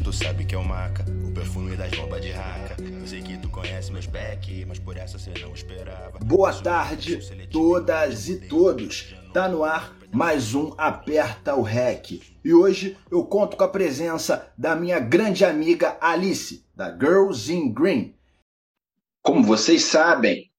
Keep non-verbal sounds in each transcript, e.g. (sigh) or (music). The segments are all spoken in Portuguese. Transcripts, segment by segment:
cheiro tu sabe que é o maca, o perfume das bombas de raca. Eu sei que tu conhece meus back, mas por essa você não esperava. Boa tarde, todas e todos. Tá no ar mais um Aperta o Rec. E hoje eu conto com a presença da minha grande amiga Alice, da Girls in Green. Como vocês sabem,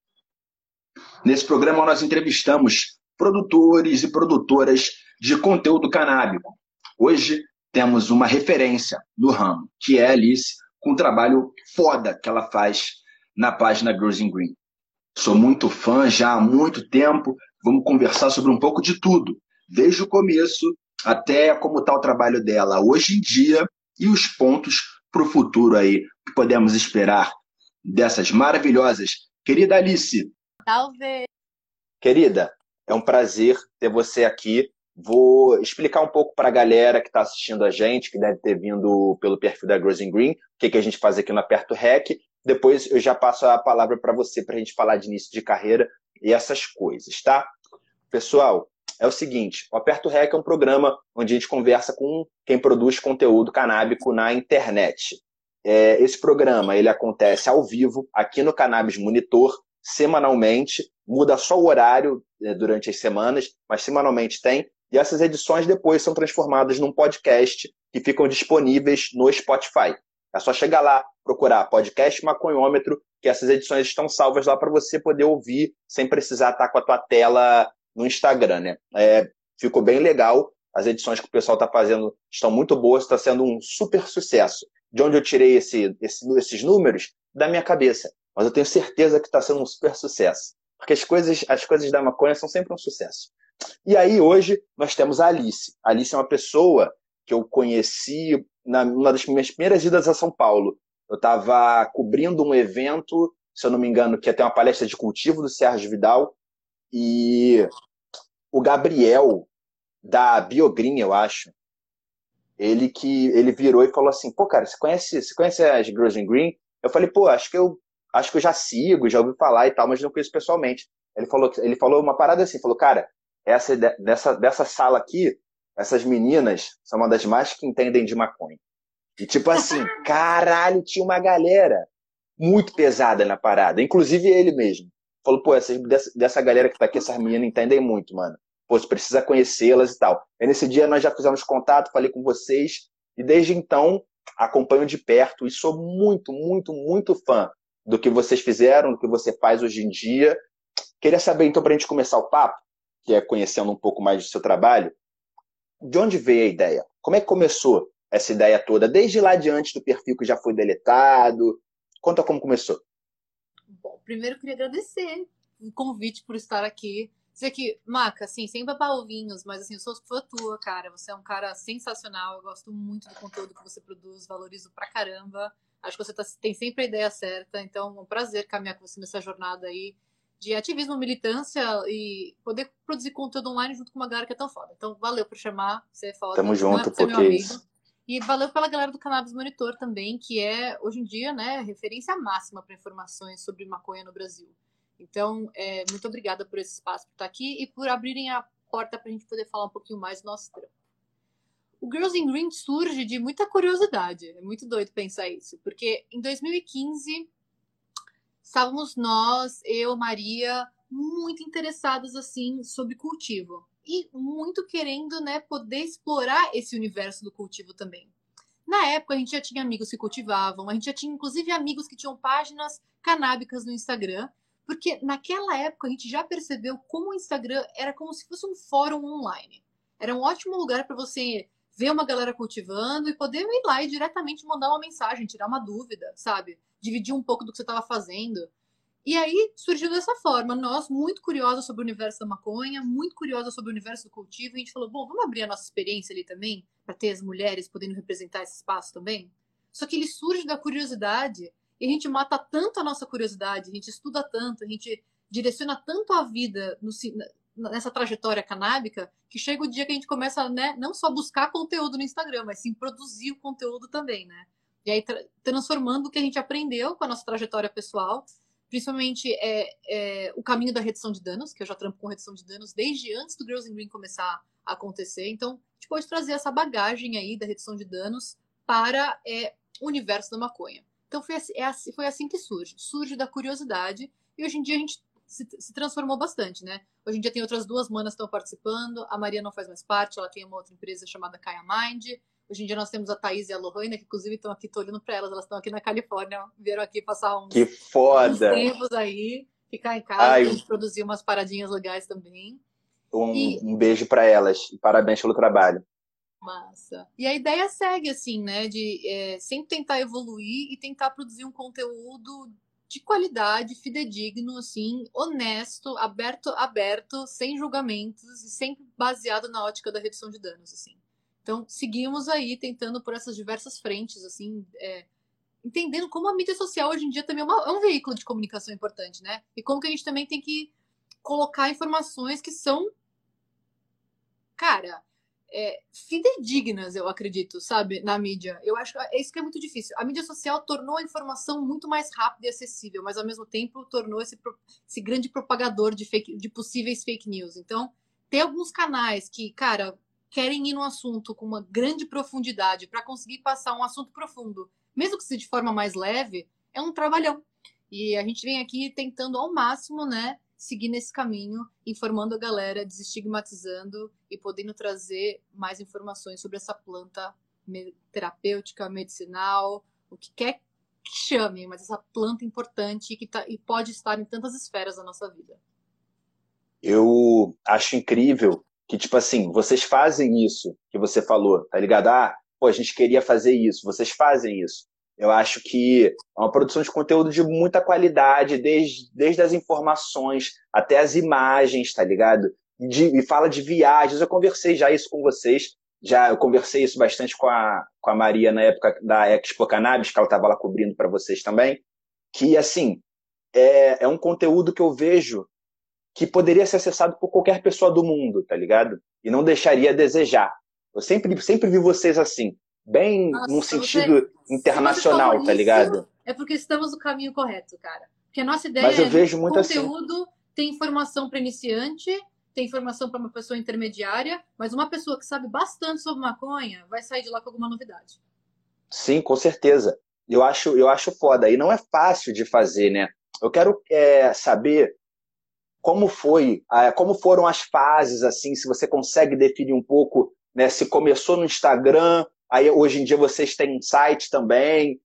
nesse programa nós entrevistamos produtores e produtoras de conteúdo canábico. Hoje temos uma referência no ramo, que é a Alice, com um trabalho foda que ela faz na página Girls in Green. Sou muito fã já há muito tempo. Vamos conversar sobre um pouco de tudo, desde o começo até como está o trabalho dela hoje em dia e os pontos para o futuro aí que podemos esperar dessas maravilhosas. Querida Alice. Talvez. Querida, é um prazer ter você aqui. Vou explicar um pouco para a galera que está assistindo a gente, que deve ter vindo pelo perfil da in Green, o que, que a gente faz aqui no Aperto Rec. Depois eu já passo a palavra para você para a gente falar de início de carreira e essas coisas, tá? Pessoal, é o seguinte: o Aperto Rec é um programa onde a gente conversa com quem produz conteúdo canábico na internet. É, esse programa ele acontece ao vivo aqui no Cannabis Monitor, semanalmente. Muda só o horário é, durante as semanas, mas semanalmente tem. E essas edições depois são transformadas num podcast que ficam disponíveis no Spotify. É só chegar lá, procurar podcast maconhômetro, que essas edições estão salvas lá para você poder ouvir sem precisar estar com a tua tela no Instagram, né? É, ficou bem legal. As edições que o pessoal está fazendo estão muito boas, está sendo um super sucesso. De onde eu tirei esse, esse, esses números? Da minha cabeça. Mas eu tenho certeza que está sendo um super sucesso. Porque as coisas, as coisas da maconha são sempre um sucesso. E aí, hoje, nós temos a Alice. A Alice é uma pessoa que eu conheci na, numa das minhas primeiras idas a São Paulo. Eu estava cobrindo um evento, se eu não me engano, que ia ter uma palestra de cultivo do Sérgio Vidal. E o Gabriel, da Biogreen, eu acho, ele que ele virou e falou assim: pô, cara, você conhece, você conhece as Girls Green? Eu falei, pô, acho que eu acho que eu já sigo, já ouvi falar e tal, mas não conheço pessoalmente. Ele falou, ele falou uma parada assim, falou, cara, essa dessa, dessa sala aqui, essas meninas são uma das mais que entendem de maconha. E tipo assim, (laughs) caralho, tinha uma galera muito pesada na parada, inclusive ele mesmo. Falou, pô, essa, dessa, dessa galera que tá aqui, essas meninas entendem muito, mano. Pô, você precisa conhecê-las e tal. E nesse dia nós já fizemos contato, falei com vocês, e desde então acompanho de perto e sou muito, muito, muito fã do que vocês fizeram, do que você faz hoje em dia. Queria saber, então, para a gente começar o papo, que é conhecendo um pouco mais do seu trabalho, de onde veio a ideia? Como é que começou essa ideia toda? Desde lá adiante do perfil que já foi deletado? Conta como começou. Bom, primeiro queria agradecer o convite por estar aqui. Dizer que, Maca, assim, sem babar ovinhos, mas assim, eu sou fã tua, cara. Você é um cara sensacional. Eu gosto muito do conteúdo que você produz, valorizo pra caramba. Acho que você tá, tem sempre a ideia certa. Então, é um prazer caminhar com você nessa jornada aí de ativismo, militância e poder produzir conteúdo online junto com uma galera que é tão foda. Então, valeu por chamar, você é foda. Tamo junto, é porque isso. E valeu pela galera do Cannabis Monitor também, que é, hoje em dia, né, referência máxima para informações sobre maconha no Brasil. Então, é, muito obrigada por esse espaço, por estar aqui e por abrirem a porta para a gente poder falar um pouquinho mais do nosso trampo. O Girls in Green surge de muita curiosidade. É muito doido pensar isso, porque em 2015 estávamos nós, eu, Maria, muito interessadas assim sobre cultivo e muito querendo, né, poder explorar esse universo do cultivo também. Na época a gente já tinha amigos que cultivavam, a gente já tinha inclusive amigos que tinham páginas canábicas no Instagram, porque naquela época a gente já percebeu como o Instagram era como se fosse um fórum online. Era um ótimo lugar para você ver uma galera cultivando e poder ir lá e diretamente mandar uma mensagem, tirar uma dúvida, sabe? Dividir um pouco do que você estava fazendo. E aí surgiu dessa forma. Nós, muito curiosos sobre o universo da maconha, muito curiosos sobre o universo do cultivo, a gente falou: bom, vamos abrir a nossa experiência ali também, para ter as mulheres podendo representar esse espaço também? Só que ele surge da curiosidade e a gente mata tanto a nossa curiosidade, a gente estuda tanto, a gente direciona tanto a vida no, nessa trajetória canábica que chega o dia que a gente começa, né, não só buscar conteúdo no Instagram, mas sim produzir o conteúdo também, né? E aí tra transformando o que a gente aprendeu com a nossa trajetória pessoal, principalmente é, é, o caminho da redução de danos, que eu já trampo com redução de danos desde antes do Girls in Green começar a acontecer. Então, a gente pode trazer essa bagagem aí da redução de danos para é, o universo da maconha. Então foi assim, é assim, foi assim que surge. Surge da curiosidade e hoje em dia a gente se, se, transformou bastante, né? Hoje em dia tem outras duas manas que estão participando, a Maria não faz mais parte, ela tem uma outra empresa chamada Kaya Mind. Hoje em dia nós temos a Thaís e a Lohane, que inclusive estão aqui, tô olhando para elas, elas estão aqui na Califórnia, vieram aqui passar uns, que foda. uns tempos aí, ficar em casa, Ai, produzir umas paradinhas legais também. Um, e... um beijo para elas, parabéns pelo trabalho. Massa. E a ideia segue assim, né? De é, sempre tentar evoluir e tentar produzir um conteúdo de qualidade, fidedigno, assim, honesto, aberto, aberto, sem julgamentos e sempre baseado na ótica da redução de danos, assim. Então, seguimos aí tentando por essas diversas frentes, assim, é, entendendo como a mídia social hoje em dia também é, uma, é, um veículo de comunicação importante, né? E como que a gente também tem que colocar informações que são, cara, é, fidedignas, eu acredito, sabe, na mídia. Eu acho que é isso que é muito difícil. A mídia social tornou a informação muito mais rápida e acessível, mas ao mesmo tempo tornou esse, esse grande propagador de, fake, de possíveis fake news. Então, tem alguns canais que, cara, querem ir no assunto com uma grande profundidade para conseguir passar um assunto profundo, mesmo que seja de forma mais leve, é um trabalhão. E a gente vem aqui tentando ao máximo, né, seguir nesse caminho, informando a galera, desestigmatizando e podendo trazer mais informações sobre essa planta terapêutica, medicinal, o que quer que chame, mas essa planta importante que tá, e pode estar em tantas esferas da nossa vida. Eu acho incrível que, tipo assim, vocês fazem isso que você falou, tá ligado? Ah, pô, a gente queria fazer isso, vocês fazem isso. Eu acho que é uma produção de conteúdo de muita qualidade, desde, desde as informações até as imagens, tá ligado? De, e fala de viagens. Eu conversei já isso com vocês. Já eu conversei isso bastante com a, com a Maria na época da Expo Cannabis, que ela estava lá cobrindo para vocês também. Que, assim, é, é um conteúdo que eu vejo que poderia ser acessado por qualquer pessoa do mundo, tá ligado? E não deixaria a desejar. Eu sempre, sempre vi vocês assim bem Nossa, num sentido você, internacional, tá ligado? É porque estamos no caminho correto, cara. Porque a nossa ideia Mas eu é vejo muito assim. conteúdo, assim. tem informação para iniciante, tem informação para uma pessoa intermediária, mas uma pessoa que sabe bastante sobre maconha vai sair de lá com alguma novidade. Sim, com certeza. Eu acho, eu acho foda. E não é fácil de fazer, né? Eu quero é, saber como foi, como foram as fases, assim, se você consegue definir um pouco, né? Se começou no Instagram, Aí hoje em dia vocês têm um site também.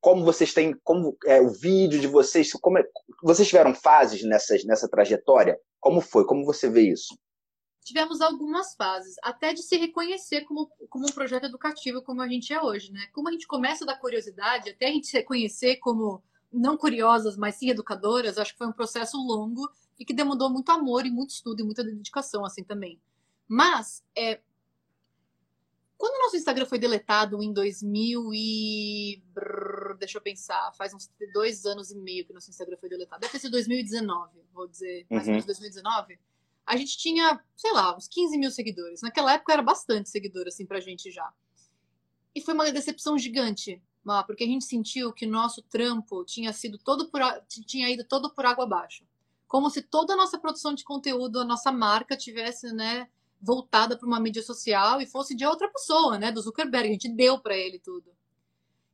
Como vocês têm, como é o vídeo de vocês, como é, vocês tiveram fases nessas, nessa trajetória? Como foi? Como você vê isso? Tivemos algumas fases, até de se reconhecer como, como um projeto educativo como a gente é hoje, né? Como a gente começa da curiosidade, até a gente se reconhecer como não curiosas, mas sim educadoras, acho que foi um processo longo e que demandou muito amor e muito estudo e muita dedicação, assim, também. Mas, é, quando o nosso Instagram foi deletado em 2000 e... Deixa eu pensar, faz uns dois anos e meio que nosso Instagram foi deletado. Deve ter sido 2019, vou dizer, mais ou menos 2019. Uhum. A gente tinha, sei lá, uns 15 mil seguidores. Naquela época era bastante seguidor, assim, pra gente já. E foi uma decepção gigante, porque a gente sentiu que o nosso trampo tinha sido todo por, tinha ido todo por água abaixo. Como se toda a nossa produção de conteúdo, a nossa marca tivesse, né, voltada para uma mídia social e fosse de outra pessoa, né, do Zuckerberg. A gente deu para ele tudo.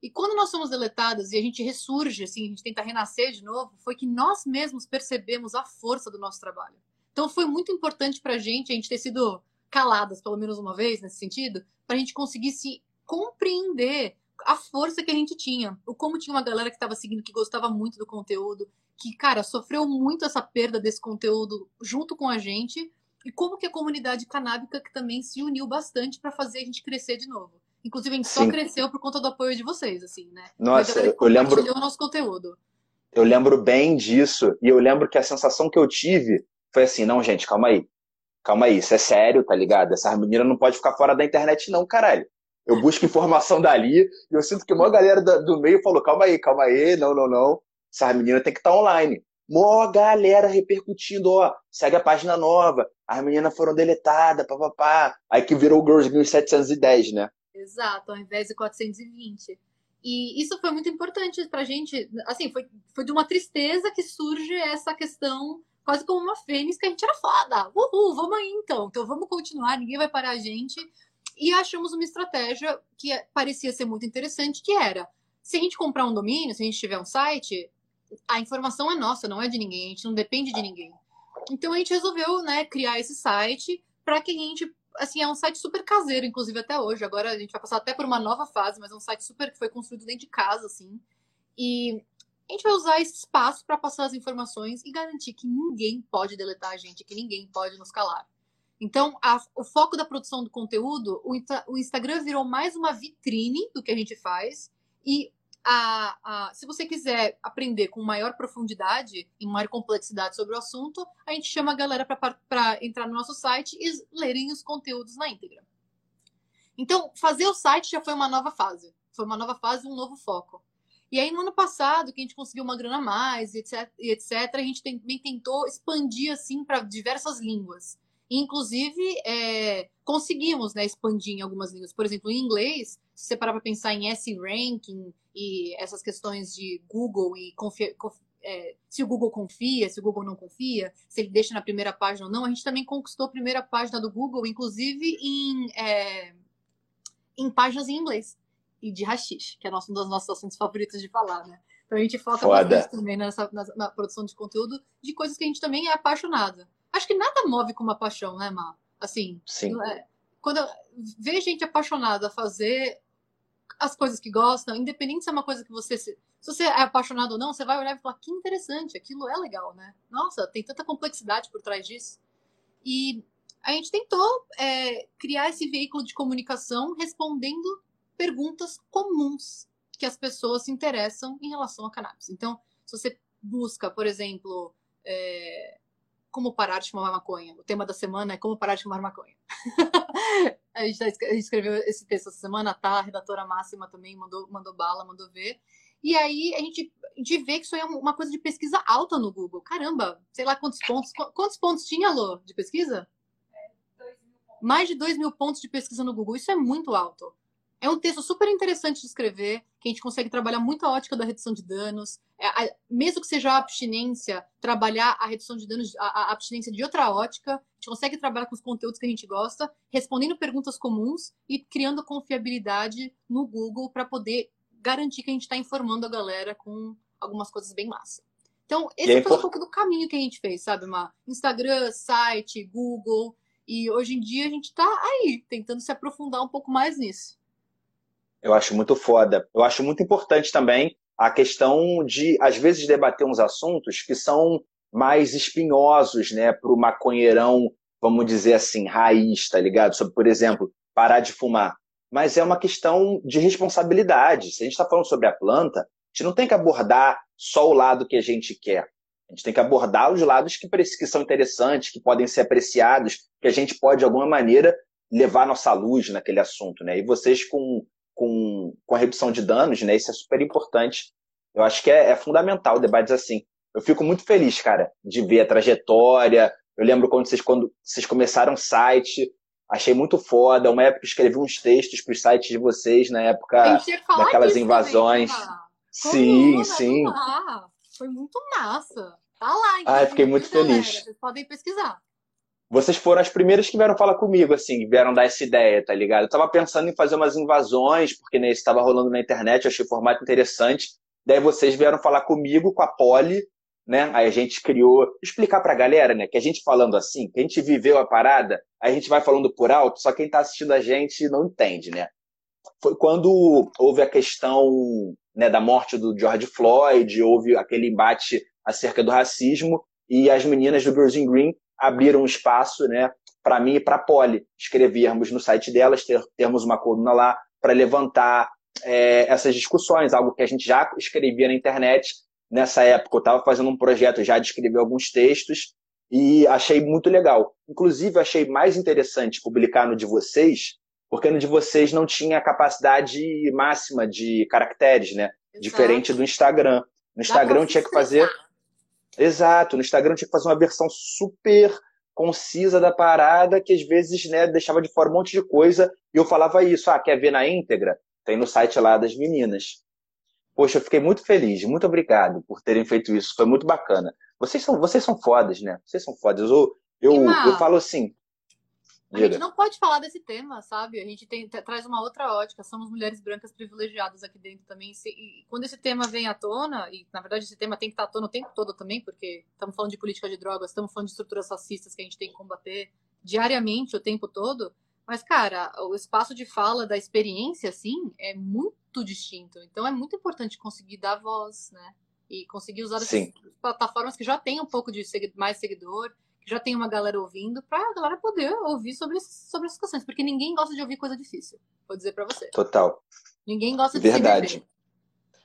E quando nós somos deletadas e a gente ressurge, assim, a gente tenta renascer de novo, foi que nós mesmos percebemos a força do nosso trabalho. Então foi muito importante para a gente a gente ter sido caladas pelo menos uma vez nesse sentido, para a gente conseguir se compreender a força que a gente tinha, o como tinha uma galera que estava seguindo, que gostava muito do conteúdo, que, cara, sofreu muito essa perda desse conteúdo junto com a gente, e como que a comunidade canábica que também se uniu bastante para fazer a gente crescer de novo. Inclusive, a gente Sim. só cresceu por conta do apoio de vocês, assim, né? Nossa, eu lembro. o nosso conteúdo. Eu lembro bem disso. E eu lembro que a sensação que eu tive foi assim: não, gente, calma aí. Calma aí, isso é sério, tá ligado? Essa menina não pode ficar fora da internet, não, caralho. Eu busco informação dali e eu sinto que uma galera do, meio falou: calma aí, calma aí, não, não, não. Essa menina tem que estar tá online. Mó galera repercutindo, ó, segue a página nova, as meninas foram deletadas, papapá. Aí que virou Girls 1710, né? Exato, ao invés de 420. E isso foi muito importante pra gente. Assim, foi, foi de uma tristeza que surge essa questão, quase como uma fênix, que a gente era foda. Uhul, vamos aí então. Então vamos continuar, ninguém vai parar a gente. e achamos uma estratégia que parecia ser muito interessante, que era, se a gente comprar um domínio, se a gente tiver um site, a informação é nossa, não é de ninguém, a gente não depende de ninguém. Então a gente resolveu, né, criar esse site para que a gente, assim, é um site super caseiro, inclusive até hoje. Agora a gente vai passar até por uma nova fase, mas é um site super que foi construído dentro de casa, assim. E a gente vai usar esse espaço para passar as informações e garantir que ninguém pode deletar a gente, que ninguém pode nos calar. Então, a, o foco da produção do conteúdo, o, o, Instagram virou mais uma vitrine do que a gente faz. E a, a, se você quiser aprender com maior profundidade e maior complexidade sobre o assunto, a gente chama a galera para entrar no nosso site e lerem os conteúdos na íntegra. Então, fazer o site já foi uma nova fase. Foi uma nova fase, um novo foco. E aí, no ano passado, que a gente conseguiu uma grana a mais, etc, etc a gente também tentou expandir assim para diversas línguas. Inclusive, é, conseguimos né, expandir em algumas línguas. Por exemplo, em inglês, se você parar para pensar em S-Ranking e essas questões de Google e confia, é, se o Google confia, se o Google não confia, se ele deixa na primeira página ou não, a gente também conquistou a primeira página do Google, inclusive em, é, em páginas em inglês e de hashish, que é um dos nossos assuntos favoritos de falar, né? Então a gente foca Foda. bastante também nessa, na, na produção de conteúdo de coisas que a gente também é apaixonada. Acho que nada move como a paixão, né, Mar? Assim, Sim. É, quando eu ver gente apaixonada a fazer as coisas que gostam, independente se é uma coisa que você se, se você é apaixonado ou não, você vai olhar e falar que interessante, aquilo é legal, né? Nossa, tem tanta complexidade por trás disso. E a gente tentou é, criar esse veículo de comunicação respondendo perguntas comuns que as pessoas se interessam em relação a cannabis. Então, se você busca, por exemplo, é, como parar de fumar maconha. O tema da semana é como parar de fumar maconha. (laughs) a, gente tá, a, gente escreveu esse texto essa semana, tá? A redatora máxima também mandou, mandou bala, mandou ver. E aí a gente, gente vê que isso é uma coisa de pesquisa alta no Google. Caramba, sei lá quantos pontos. Quantos pontos tinha, Lô, de pesquisa? É, Mais de 2 mil pontos de pesquisa no Google. Isso é muito alto. É um texto super interessante de escrever, que a gente consegue trabalhar muito a ótica da redução de danos. É, a, mesmo que seja a abstinência, trabalhar a redução de danos, a, a, abstinência de outra ótica. A gente consegue trabalhar com os conteúdos que a gente gosta, respondendo perguntas comuns e criando confiabilidade no Google para poder garantir que a gente está informando a galera com algumas coisas bem massa. Então, esse aí, foi um pouco do caminho que a gente fez, sabe, Uma Instagram, site, Google. E hoje em dia a gente está aí, tentando se aprofundar um pouco mais nisso. Eu acho muito foda. Eu acho muito importante também a questão de, às vezes, debater uns assuntos que são mais espinhosos, né, para o maconheirão, vamos dizer assim, raiz, tá ligado? Sobre, por exemplo, parar de fumar. Mas é uma questão de responsabilidade. Se a gente está falando sobre a planta, a gente não tem que abordar só o lado que a gente quer. A gente tem que abordar os lados que, que são interessantes, que podem ser apreciados, que a gente pode, de alguma maneira, levar nossa luz naquele assunto. Né? E vocês, com com, com a redução de danos, né? Isso é super importante. Eu acho que é, é fundamental debates assim. Eu fico muito feliz, cara, de ver a trajetória. Eu lembro quando vocês, quando vocês começaram o site, achei muito foda. Uma época escrevi uns textos para os sites de vocês, na época daquelas invasões. Também, sim, sim. Foi muito massa. Tá lá, então. Ah, fiquei muito feliz. Vocês podem pesquisar vocês foram as primeiras que vieram falar comigo, assim, vieram dar essa ideia, tá ligado? Eu tava pensando em fazer umas invasões, porque né, isso estava rolando na internet, eu achei o formato interessante. Daí vocês vieram falar comigo, com a Poli, né? Aí a gente criou, explicar pra galera, né, que a gente falando assim, que a gente viveu a parada, a gente vai falando por alto, só quem tá assistindo a gente não entende, né? Foi quando houve a questão né, da morte do George Floyd, houve aquele embate acerca do racismo, e as meninas do Girls in Green abriram um espaço né, para mim e para a Poli escrevermos no site delas, ter, termos uma coluna lá para levantar é, essas discussões, algo que a gente já escrevia na internet. Nessa época, eu estava fazendo um projeto já de escrever alguns textos e achei muito legal. Inclusive, achei mais interessante publicar no de vocês, porque no de vocês não tinha a capacidade máxima de caracteres, né? Exato. Diferente do Instagram. No Instagram tinha que fazer Exato, no Instagram tinha que fazer uma versão super concisa da parada, que às vezes né, deixava de fora um monte de coisa, e eu falava isso, ah, quer ver na íntegra? Tem no site lá das meninas. Poxa, eu fiquei muito feliz, muito obrigado por terem feito isso, foi muito bacana. Vocês são, vocês são fodas, né? Vocês são fodas. Eu, eu, eu falo assim, A gente não pode falar desse tema, sabe? A gente tem, traz uma outra ótica. Somos mulheres brancas privilegiadas aqui dentro também. E quando esse tema vem à tona, e na verdade esse tema tem que estar à tona o tempo todo também, porque estamos falando de política de drogas, estamos falando de estruturas racistas que a gente tem que combater diariamente, o tempo todo. Mas, cara, o espaço de fala da experiência, assim, é muito distinto. Então é muito importante conseguir dar voz, né? E conseguir usar Sim. essas plataformas que já têm um pouco de mais seguidor já tem uma galera ouvindo, pra galera poder ouvir sobre, sobre essas questões. Porque ninguém gosta de ouvir coisa difícil. Vou dizer pra você. Total. Ninguém gosta de Verdade.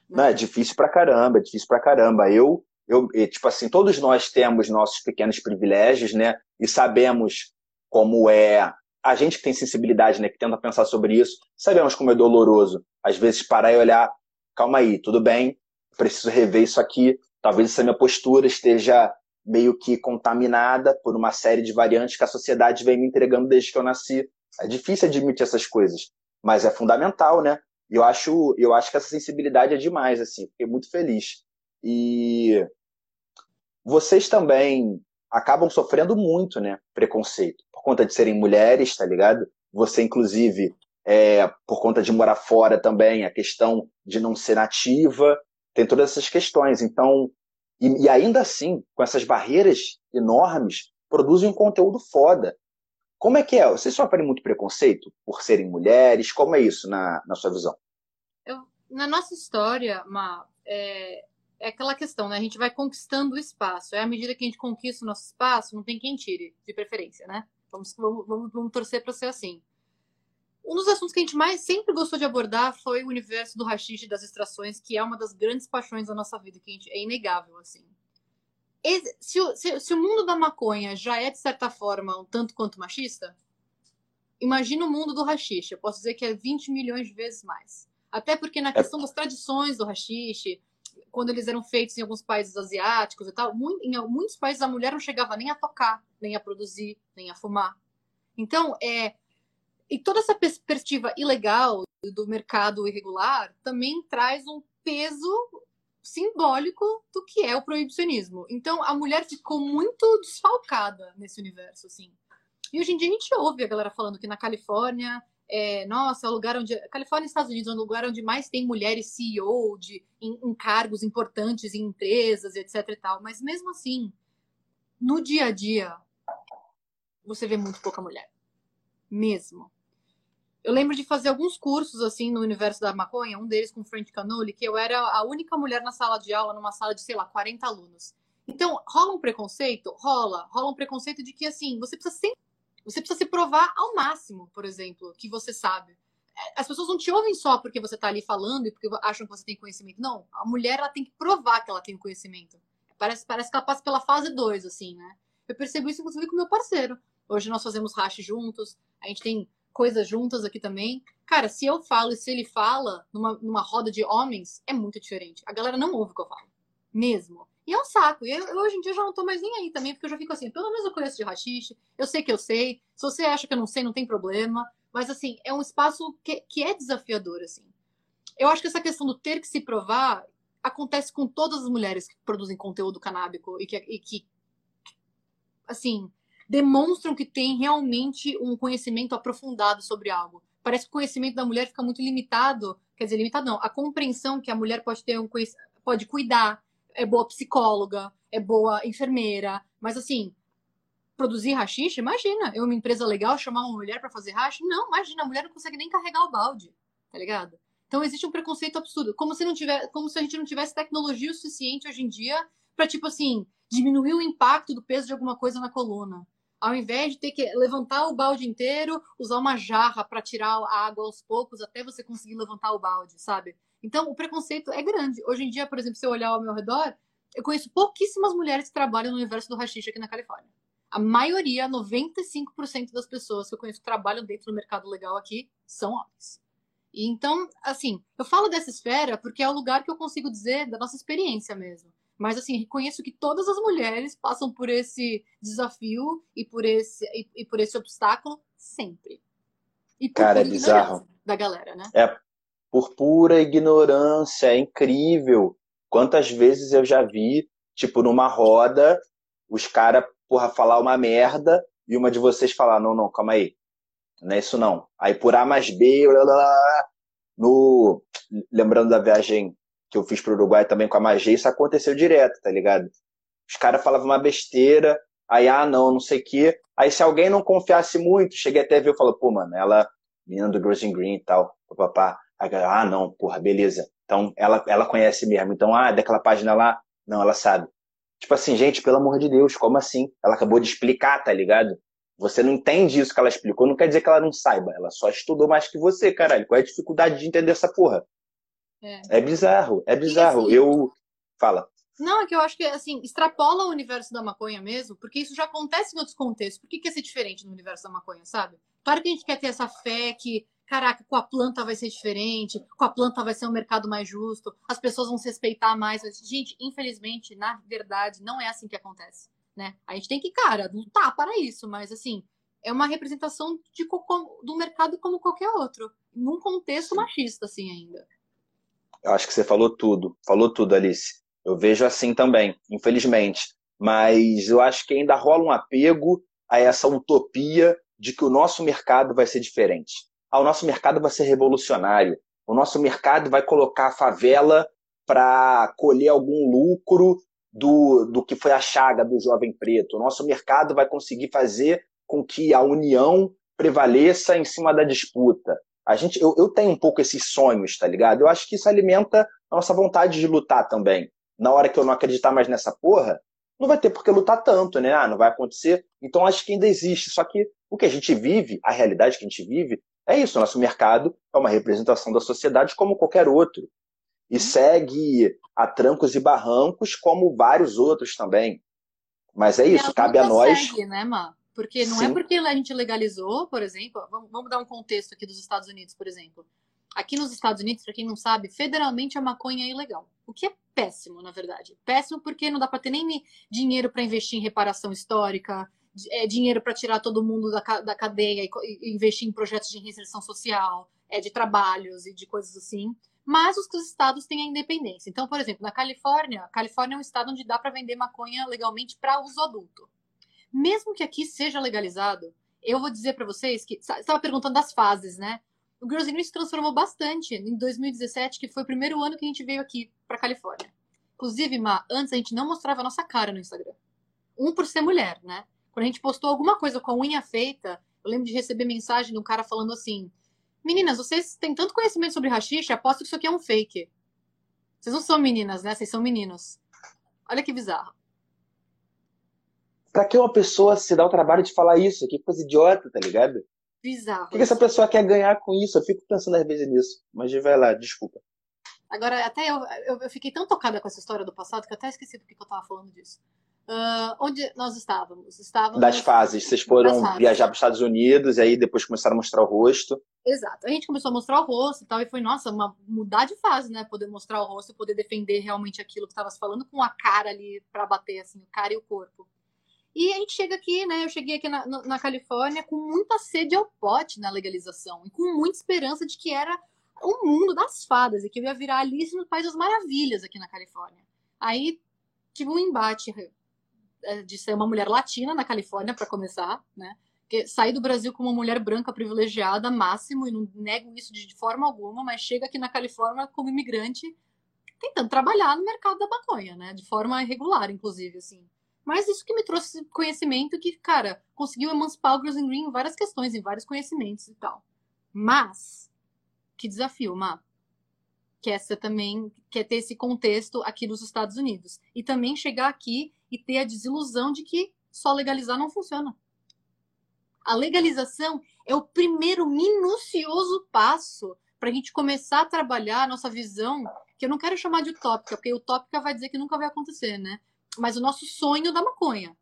Não, é difícil pra caramba, é difícil pra caramba. Eu, eu, tipo assim, todos nós temos nossos pequenos privilégios, né? E sabemos como é. A gente que tem sensibilidade, né? Que tenta pensar sobre isso, sabemos como é doloroso. Às vezes parar e olhar, calma aí, tudo bem, preciso rever isso aqui. Talvez essa minha postura esteja meio que contaminada por uma série de variantes que a sociedade vem me entregando desde que eu nasci. É difícil admitir essas coisas, mas é fundamental, né? Eu acho, eu acho que essa sensibilidade é demais, assim. Fiquei muito feliz. E vocês também acabam sofrendo muito, né? Preconceito. Por conta de serem mulheres, tá ligado? Você, inclusive, é, por conta de morar fora também, a questão de não ser nativa, tem todas essas questões. Então, e, e ainda assim, com essas barreiras enormes, produzem um conteúdo foda. Como é que é? Vocês sofrem muito preconceito por serem mulheres? Como é isso na, na sua visão? Eu, na nossa história, Ma, é, é, aquela questão, né? A gente vai conquistando o espaço. É à medida que a gente conquista o nosso espaço, não tem quem tire, de preferência, né? Vamos, vamos, vamos, vamos torcer para ser assim. Um dos assuntos que a gente mais sempre gostou de abordar foi o universo do rachixe e das extrações, que é uma das grandes paixões da nossa vida, que gente, é inegável, assim. Se o, se, se o mundo da maconha já é, de certa forma, um tanto quanto machista, imagina o mundo do rachixe. Eu posso dizer que é 20 milhões de vezes mais. Até porque na é. questão das tradições do rachixe, quando eles eram feitos em alguns países asiáticos e tal, em muitos países a mulher não chegava nem a tocar, nem a produzir, nem a fumar. Então, é, e toda essa perspectiva ilegal do mercado irregular também traz um peso simbólico do que é o proibicionismo. Então a mulher ficou muito desfalcada nesse universo, assim. E hoje em dia a gente ouve a galera falando que na Califórnia, é, nossa, é o lugar onde. Califórnia e Estados Unidos é o lugar onde mais tem mulheres CEO de, em, em cargos importantes em empresas, etc e tal. Mas mesmo assim, no dia a dia, você vê muito pouca mulher. Mesmo. Eu lembro de fazer alguns cursos assim no universo da maconha, um deles com Frank Canoli, que eu era a única mulher na sala de aula, numa sala de, sei lá, 40 alunos. Então, rola um preconceito? Rola. Rola um preconceito de que, assim, você precisa sempre. Você precisa se provar ao máximo, por exemplo, que você sabe. É, as pessoas não te ouvem só porque você está ali falando e porque acham que você tem conhecimento. Não, a mulher ela tem que provar que ela tem conhecimento. Parece, parece que ela passa pela fase 2, assim, né? Eu percebo isso, inclusive, com meu parceiro. Hoje nós fazemos racha juntos, a gente tem coisas juntas aqui também. Cara, se eu falo e se ele fala numa, numa roda de homens, é muito diferente. A galera não ouve o que eu falo. Mesmo. E é um saco. E eu, eu, hoje em dia já não tô mais nem aí também, porque eu já fico assim, pelo menos eu conheço de rachixe, eu sei que eu sei. Se você acha que eu não sei, não tem problema. Mas, assim, é um espaço que, que é desafiador, assim. Eu acho que essa questão do ter que se provar acontece com todas as mulheres que produzem conteúdo canábico e que, e que assim, demonstram que tem realmente um conhecimento aprofundado sobre algo. Parece que o conhecimento da mulher fica muito limitado, quer dizer, limitado não, a compreensão que a mulher pode ter um pode cuidar, é boa psicóloga, é boa enfermeira, mas assim, produzir rachixe, imagina, eu uma empresa legal chamar uma mulher para fazer rachixe, não, imagina, a mulher não consegue nem carregar o balde, tá ligado? Então existe um preconceito absurdo, como se não tiver, como se a gente não tivesse tecnologia o suficiente hoje em dia para tipo assim, diminuir o impacto do peso de alguma coisa na coluna ao invés de ter que levantar o balde inteiro, usar uma jarra para tirar a água aos poucos até você conseguir levantar o balde, sabe? Então, o preconceito é grande. Hoje em dia, por exemplo, se eu olhar ao meu redor, eu conheço pouquíssimas mulheres que trabalham no universo do rachixe aqui na Califórnia. A maioria, 95% das pessoas que eu conheço que trabalham dentro do mercado legal aqui são homens. E então, assim, eu falo dessa esfera porque é o lugar que eu consigo dizer da nossa experiência mesmo. Mas assim, reconheço que todas as mulheres passam por esse desafio e por esse, e, e por esse obstáculo sempre. E por Cara, é bizarro. Da galera, né? É por pura ignorância, é incrível. Quantas vezes eu já vi, tipo, numa roda, os caras, porra, falar uma merda, e uma de vocês falar, não, não, calma aí, não é isso não. Aí por A mais B, blá, blá, blá, no, lembrando da viagem que eu fiz pro Uruguai também com a Magê, isso aconteceu direto, tá ligado? Os caras falavam uma besteira, aí, ah, não, não sei o quê. Aí se alguém não confiasse muito, cheguei até a ver e falou, pô, mano, ela, menina do Girls Green e tal, papapá. Ah, não, porra, beleza. Então, ela, ela conhece mesmo. Então, ah, daquela página lá, não, ela sabe. Tipo assim, gente, pelo amor de Deus, como assim? Ela acabou de explicar, tá ligado? Você não entende isso que ela explicou, não quer dizer que ela não saiba. Ela só estudou mais que você, caralho. Qual é a dificuldade de entender essa porra? É, é bizarro, é bizarro. Assim, eu. Fala. Não, é que eu acho que, assim, extrapola o universo da maconha mesmo, porque isso já acontece em outros contextos. Por que quer ser diferente no universo da maconha, sabe? Claro que a gente quer ter essa fé que, caraca, com a planta vai ser diferente, com a planta vai ser um mercado mais justo, as pessoas vão se respeitar mais. Gente, infelizmente, na verdade, não é assim que acontece, né? A gente tem que, cara, lutar para isso, mas, assim, é uma representação de, do mercado como qualquer outro, num contexto machista, assim, ainda. Eu acho que você falou tudo, falou tudo, Alice. Eu vejo assim também, infelizmente. Mas eu acho que ainda rola um apego a essa utopia de que o nosso mercado vai ser diferente. Ah, o nosso mercado vai ser revolucionário. O nosso mercado vai colocar a favela para colher algum lucro do, do que foi a chaga do jovem preto. O nosso mercado vai conseguir fazer com que a união prevaleça em cima da disputa. A gente, eu, eu tenho um pouco esses sonhos, tá ligado? Eu acho que isso alimenta a nossa vontade de lutar também. Na hora que eu não acreditar mais nessa porra, não vai ter por que lutar tanto, né? Ah, não vai acontecer. Então acho que ainda existe. Só que o que a gente vive, a realidade que a gente vive, é isso. O nosso mercado é uma representação da sociedade como qualquer outro. E segue a trancos e barrancos como vários outros também. Mas é isso, cabe a nós. Segue, né, Má? Porque não é Sim. é porque a gente legalizou, por exemplo, vamos, vamos dar um contexto aqui dos Estados Unidos, por exemplo. Aqui nos Estados Unidos, para quem não sabe, federalmente a maconha é ilegal. O que é péssimo, na verdade. Péssimo porque não dá para ter nem dinheiro para investir em reparação histórica, é, dinheiro para tirar todo mundo da, da cadeia e, e, investir em projetos de reinserção social, é, de trabalhos e de coisas assim. Mas os estados têm a independência. Então, por exemplo, na Califórnia, a Califórnia é um estado onde dá para vender maconha legalmente para uso adulto mesmo que aqui seja legalizado, eu vou dizer para vocês que estava perguntando das fases, né? O Girls Green se transformou bastante em 2017, que foi o primeiro ano que a gente veio aqui para Califórnia. Inclusive, Ma, antes a gente não mostrava a nossa cara no Instagram. Um por ser mulher, né? Quando a gente postou alguma coisa com a unha feita, eu lembro de receber mensagem de um cara falando assim: Meninas, vocês têm tanto conhecimento sobre rachixe, aposto que isso aqui é um fake. Vocês não são meninas, né? Vocês são meninos. Olha que bizarro. Pra que uma pessoa se dá o trabalho de falar isso? Que coisa idiota, tá ligado? Bizarro. O que, que essa pessoa quer ganhar com isso? Eu fico pensando às vezes nisso. Mas vai lá, desculpa. Agora, até eu, eu, eu, fiquei tão tocada com essa história do passado que eu até esqueci do que eu tava falando disso. Uh, onde nós estávamos? Estávamos. Das fases. Vocês foram viajar para os Estados Unidos e aí depois começaram a mostrar o rosto. Exato. A gente começou a mostrar o rosto e tal, e foi, nossa, uma mudar de fase, né? Poder mostrar o rosto e poder defender realmente aquilo que estava falando com a cara ali para bater, assim, o cara e o corpo. E a gente chega aqui, né? Eu cheguei aqui na, na Califórnia com muita sede ao pote na legalização e com muita esperança de que era o mundo das fadas e que eu ia virar Alice no País das Maravilhas aqui na Califórnia. Aí tive um embate é, de ser uma mulher latina na Califórnia, para começar, né? Porque saí do Brasil como uma mulher branca privilegiada, máximo, e não nego isso de forma alguma, mas chega aqui na Califórnia como imigrante, tentando trabalhar no mercado da maconha, né? De forma irregular, inclusive, assim. Mas isso que me trouxe conhecimento que, cara, conseguiu emancipar o Girls Green em várias questões, em vários conhecimentos e tal. Mas, que desafio, Má. Que essa também quer ter esse contexto aqui nos Estados Unidos. E também chegar aqui e ter a desilusão de que só legalizar não funciona. A legalização é o primeiro minucioso passo para a gente começar a trabalhar a nossa visão, que eu não quero chamar de utópica, porque utópica vai dizer que nunca vai acontecer, né? Mas o nosso sonho da maconha.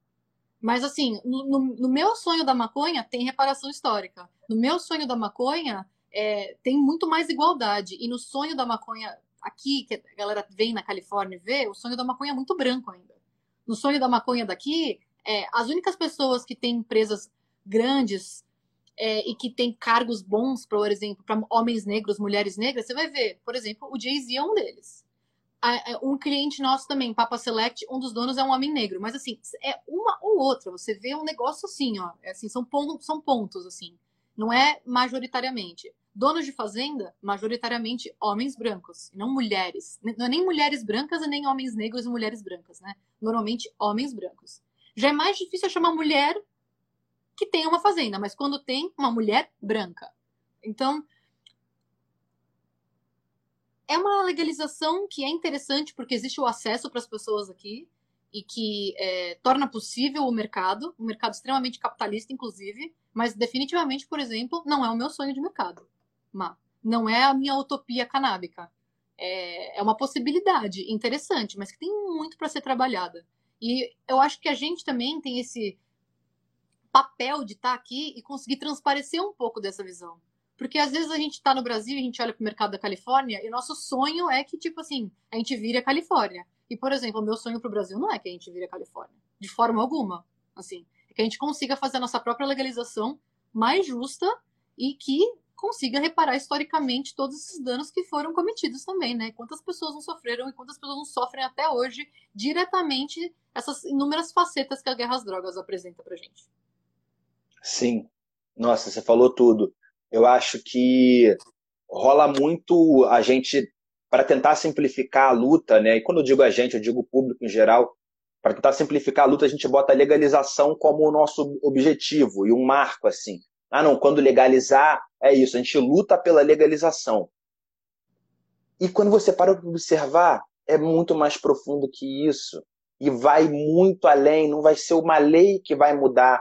Mas assim, no, no, meu sonho da maconha tem reparação histórica. No meu sonho da maconha é, tem muito mais igualdade. E no sonho da maconha aqui, que a galera vem na Califórnia vê, o sonho da maconha é muito branco ainda. No sonho da maconha daqui, é, as únicas pessoas que têm empresas grandes é, e que têm cargos bons, por exemplo, para homens negros, mulheres negras, você vai ver, por exemplo, o Jay-Z é um deles um cliente nosso também, Papa Select, um dos donos é um homem negro. Mas assim, é uma ou outra. Você vê um negócio assim, ó. É assim, são, pontos, são pontos, assim. Não é majoritariamente. Donos de fazenda, majoritariamente homens brancos, não mulheres. Não é nem mulheres brancas e nem homens negros e mulheres brancas, né? Normalmente homens brancos. Já é mais difícil achar uma mulher que tenha uma fazenda, mas quando tem uma mulher branca. Então, é uma legalização que é interessante porque existe o acesso para as pessoas aqui e que é, torna possível o mercado, um mercado extremamente capitalista, inclusive, mas definitivamente, por exemplo, não é o meu sonho de mercado. Má. Não é a minha utopia canábica. É, é uma possibilidade interessante, mas que tem muito para ser trabalhada. E eu acho que a gente também tem esse papel de estar tá aqui e conseguir transparecer um pouco dessa visão. Porque às vezes a gente está no Brasil, a gente olha para o mercado da Califórnia e nosso sonho é que, tipo assim, a gente vire a Califórnia. E, por exemplo, o meu sonho para o Brasil não é que a gente vire a Califórnia. De forma alguma. Assim, é que a gente consiga fazer a nossa própria legalização mais justa e que consiga reparar historicamente todos esses danos que foram cometidos também, né? Quantas pessoas não sofreram e quantas pessoas não sofrem até hoje diretamente essas inúmeras facetas que a guerra às drogas apresenta pra gente. Sim. Nossa, você falou tudo. Eu acho que rola muito a gente para tentar simplificar a luta, né? E quando eu digo a gente, eu digo o público em geral, para tentar simplificar a luta, a gente bota a legalização como o nosso objetivo e um marco assim. Ah, não, quando legalizar, é isso, a gente luta pela legalização. E quando você para para observar, é muito mais profundo que isso. E vai muito além, não vai ser uma lei que vai mudar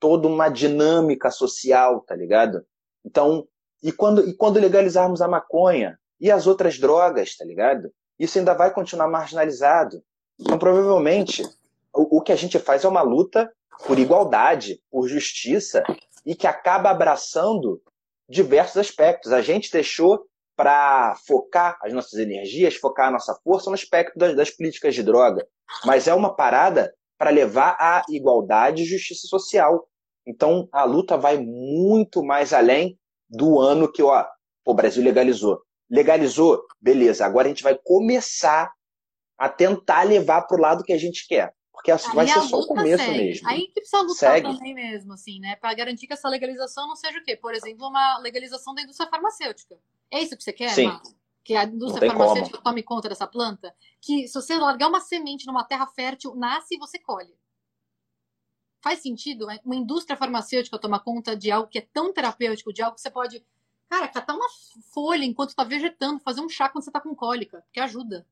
toda uma dinâmica social, tá ligado? Então, e quando, e quando legalizarmos a maconha e as outras drogas, tá ligado? Isso ainda vai continuar marginalizado. Então, provavelmente, o, o que a gente faz é uma luta por igualdade, por justiça, e que acaba abraçando diversos aspectos. A gente deixou para focar as nossas energias, focar a nossa força no aspecto das, das políticas de droga. Mas é uma parada para levar à igualdade e justiça social. Então, a luta vai muito mais além do ano que ó, o Brasil legalizou. Legalizou, beleza. Agora a gente vai começar a tentar levar para o lado que a gente quer. Porque Aí vai ser só o começo segue. mesmo. Aí que precisa lutar segue. também mesmo, assim, né? Para garantir que essa legalização não seja o quê? Por exemplo, uma legalização da indústria farmacêutica. É isso que você quer, Sim. Marco? Que a indústria farmacêutica como. tome conta dessa planta? Que se você largar uma semente numa terra fértil, nasce e você colhe. Faz sentido né? uma indústria farmacêutica tomar conta de algo que é tão terapêutico, de algo que você pode, cara, catar uma folha enquanto está vegetando, fazer um chá quando você está com cólica, que ajuda.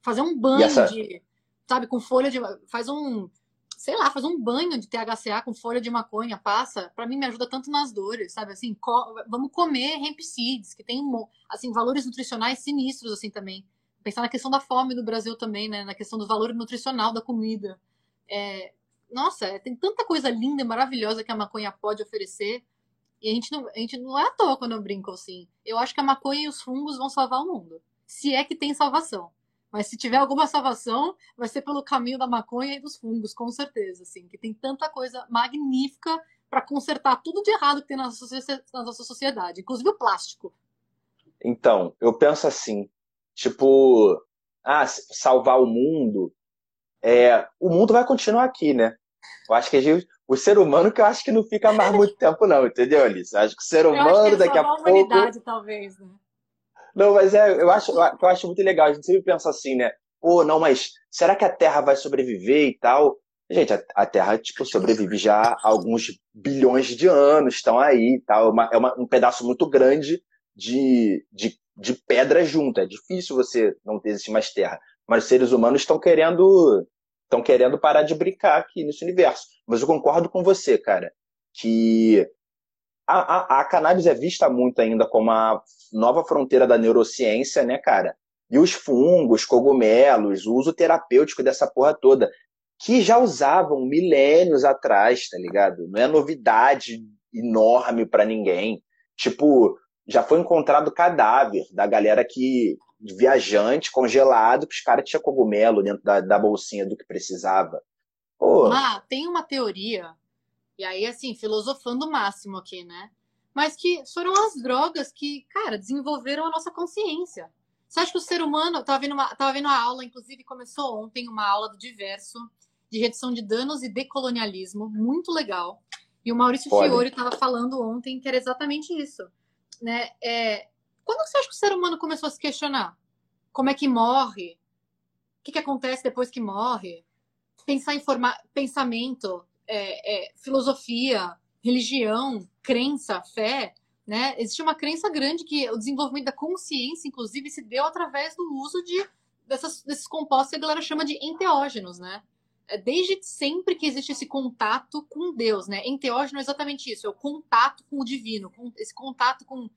Fazer um banho essa... de, sabe, com folha de. Faz um. Sei lá, faz um banho de THCA com folha de maconha, passa. Para mim me ajuda tanto nas dores, sabe? Assim, co... vamos comer hemp seeds, que tem assim, valores nutricionais sinistros, assim, também. Pensar na questão da fome do Brasil também, né? Na questão do valor nutricional da comida. É, nossa, é, tem tanta coisa linda e maravilhosa que a maconha pode oferecer. E a gente, não, a gente não é à toa quando eu brinco assim. Eu acho que a maconha e os fungos vão salvar o mundo. Se é que tem salvação. Mas se tiver alguma salvação, vai ser pelo caminho da maconha e dos fungos, com certeza. Assim, que tem tanta coisa magnífica para consertar tudo de errado que tem na nossa, sociedade, inclusive o plástico. Então, eu penso assim, tipo, ah, salvar o mundo, é, o mundo vai continuar aqui, né? Eu acho que a gente, o ser humano que eu acho que não fica mais muito tempo, não, entendeu, Alice? Eu acho que o ser humano daqui a, a pouco. humanidade, talvez, né? Não, mas é, eu acho, eu acho muito legal. A gente sempre pensa assim, né? Pô, não, mas será que a Terra vai sobreviver e tal? Gente, a, a Terra, tipo, sobrevive já há alguns bilhões de anos, estão aí e tal. É, uma, é uma, um pedaço muito grande de, de, de pedra junto. É difícil você não ter mais Terra. Mas os seres humanos estão querendo estão querendo parar de brincar aqui nesse universo. Mas eu concordo com você, cara, que a, a, a cannabis é vista muito ainda como a nova fronteira da neurociência, né, cara? E os fungos, cogumelos, o uso terapêutico dessa porra toda, que já usavam milênios atrás, tá ligado? Não é novidade enorme para ninguém. Tipo, já foi encontrado cadáver da galera que viajante congelado que os caras tinham cogumelo dentro da, da bolsinha do que precisava. Pô. Ah, tem uma teoria, e aí, assim, filosofando o máximo aqui, né? Mas que foram as drogas que, cara, desenvolveram a nossa consciência. Você acha que o ser humano. Tava vendo, uma, tava vendo a aula, inclusive começou ontem uma aula do diverso, de redução de danos e decolonialismo, muito legal. E o Maurício Pode. Fiore estava falando ontem que era exatamente isso. Né? É, quando você acha que o ser humano começou a se questionar? Como é que morre? O que, que acontece depois que morre? Pensar em formar pensamento, é, é, filosofia, religião, crença, fé. Né? Existe uma crença grande que o desenvolvimento da consciência, inclusive, se deu através do uso de, dessas, desses compostos que a galera chama de enteógenos, né? É, desde sempre que existe esse contato com Deus, né? Enteógeno é exatamente isso, é o contato com o divino, esse contato com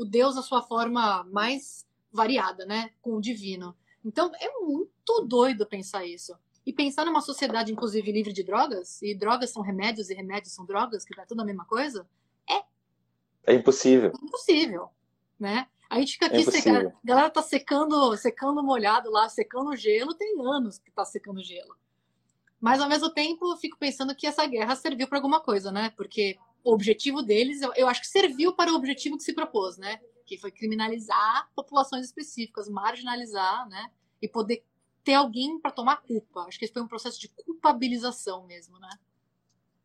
o Deus na sua forma mais variada, né? Com o divino. Então é muito doido pensar isso. E pensar numa sociedade, inclusive, livre de drogas, e drogas são remédios e remédios são drogas, que é tudo a mesma coisa, é. É impossível. É impossível, né? A gente fica aqui, é seca... a galera tá secando, secando molhado lá, secando gelo, tem anos que tá secando gelo. Mas ao mesmo tempo, eu fico pensando que essa guerra serviu para alguma coisa, né? Porque o objetivo deles, eu, eu, acho que serviu para o objetivo que se propôs, né? Que foi criminalizar populações específicas, marginalizar, né? E poder ter alguém para tomar culpa. Acho que esse foi um processo de culpabilização mesmo, né?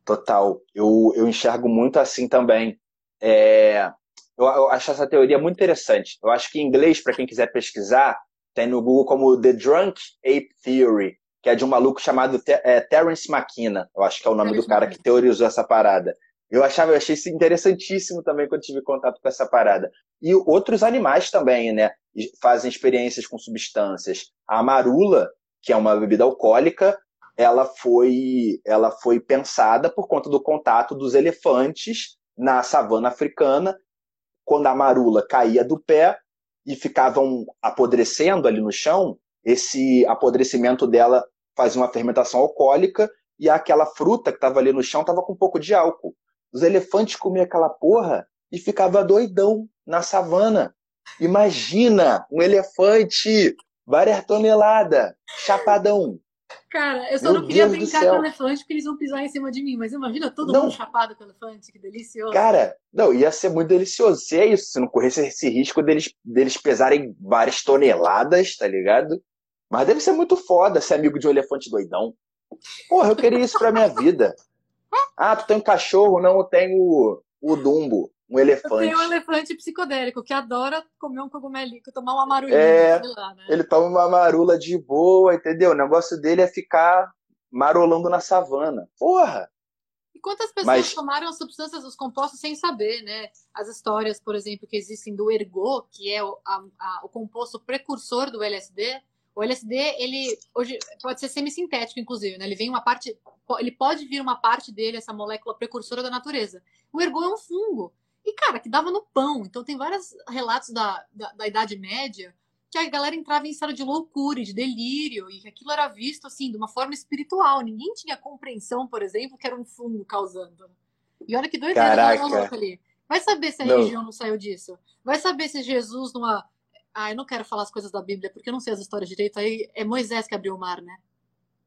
Total. Eu, eu enxergo muito assim também. É, eu, eu acho essa teoria muito interessante. Eu acho que em inglês, para quem quiser pesquisar, tem no Google como The Drunk Ape Theory, que é de um maluco chamado é, Terence McKenna, eu acho que é o nome Terence do cara que teorizou essa parada. Eu achava, eu achei isso interessantíssimo também quando tive contato com essa parada. E outros animais também, né? Fazem experiências com substâncias. A marula, que é uma bebida alcoólica, ela foi, ela foi pensada por conta do contato dos elefantes na savana africana. Quando a marula caía do pé e ficavam apodrecendo ali no chão, esse apodrecimento dela fazia uma fermentação alcoólica e aquela fruta que estava ali no chão estava com um pouco de álcool. Os elefantes comiam aquela porra e ficava doidão na savana. Imagina um elefante, várias toneladas, chapadão. Cara, eu só Meu não queria Deus brincar com o elefante porque eles vão pisar em cima de mim, mas imagina todo não. mundo chapado com elefante, que delicioso. Cara, não, ia ser muito delicioso. Se é isso, se não corresse esse risco deles, deles pesarem várias toneladas, tá ligado? Mas deve ser muito foda ser amigo de um elefante doidão. Porra, eu queria isso pra minha vida. Ah, tu tem um cachorro? Não, eu tenho o, o Dumbo, um elefante. Eu tenho um elefante psicodélico que adora comer um cogumelinho, tomar uma marulinha. É, lá, né? ele toma uma marula de boa, entendeu? O negócio dele é ficar marolando na savana. Porra! E quantas pessoas Mas... tomaram as substâncias, os compostos sem saber, né? As histórias, por exemplo, que existem do ergot, que é o, a, a, o composto precursor do LSD, o LSD, ele hoje pode ser semissintético, inclusive, né? Ele vem uma parte, ele pode vir uma parte dele, essa molécula precursora da natureza. O ergot é um fungo. E, cara, que dava no pão. Então tem vários relatos da, da, da Idade Média que a galera entrava em estado de loucura, de delírio, e que aquilo era visto, assim, de uma forma espiritual. Ninguém tinha compreensão, por exemplo, que era um fungo causando. E olha que doideira louca ali. Vai saber se a não. religião não saiu disso. Vai saber se Jesus, numa ah, eu não quero falar as coisas da Bíblia, porque eu não sei as histórias direito. Aí é Moisés que abriu o mar, né?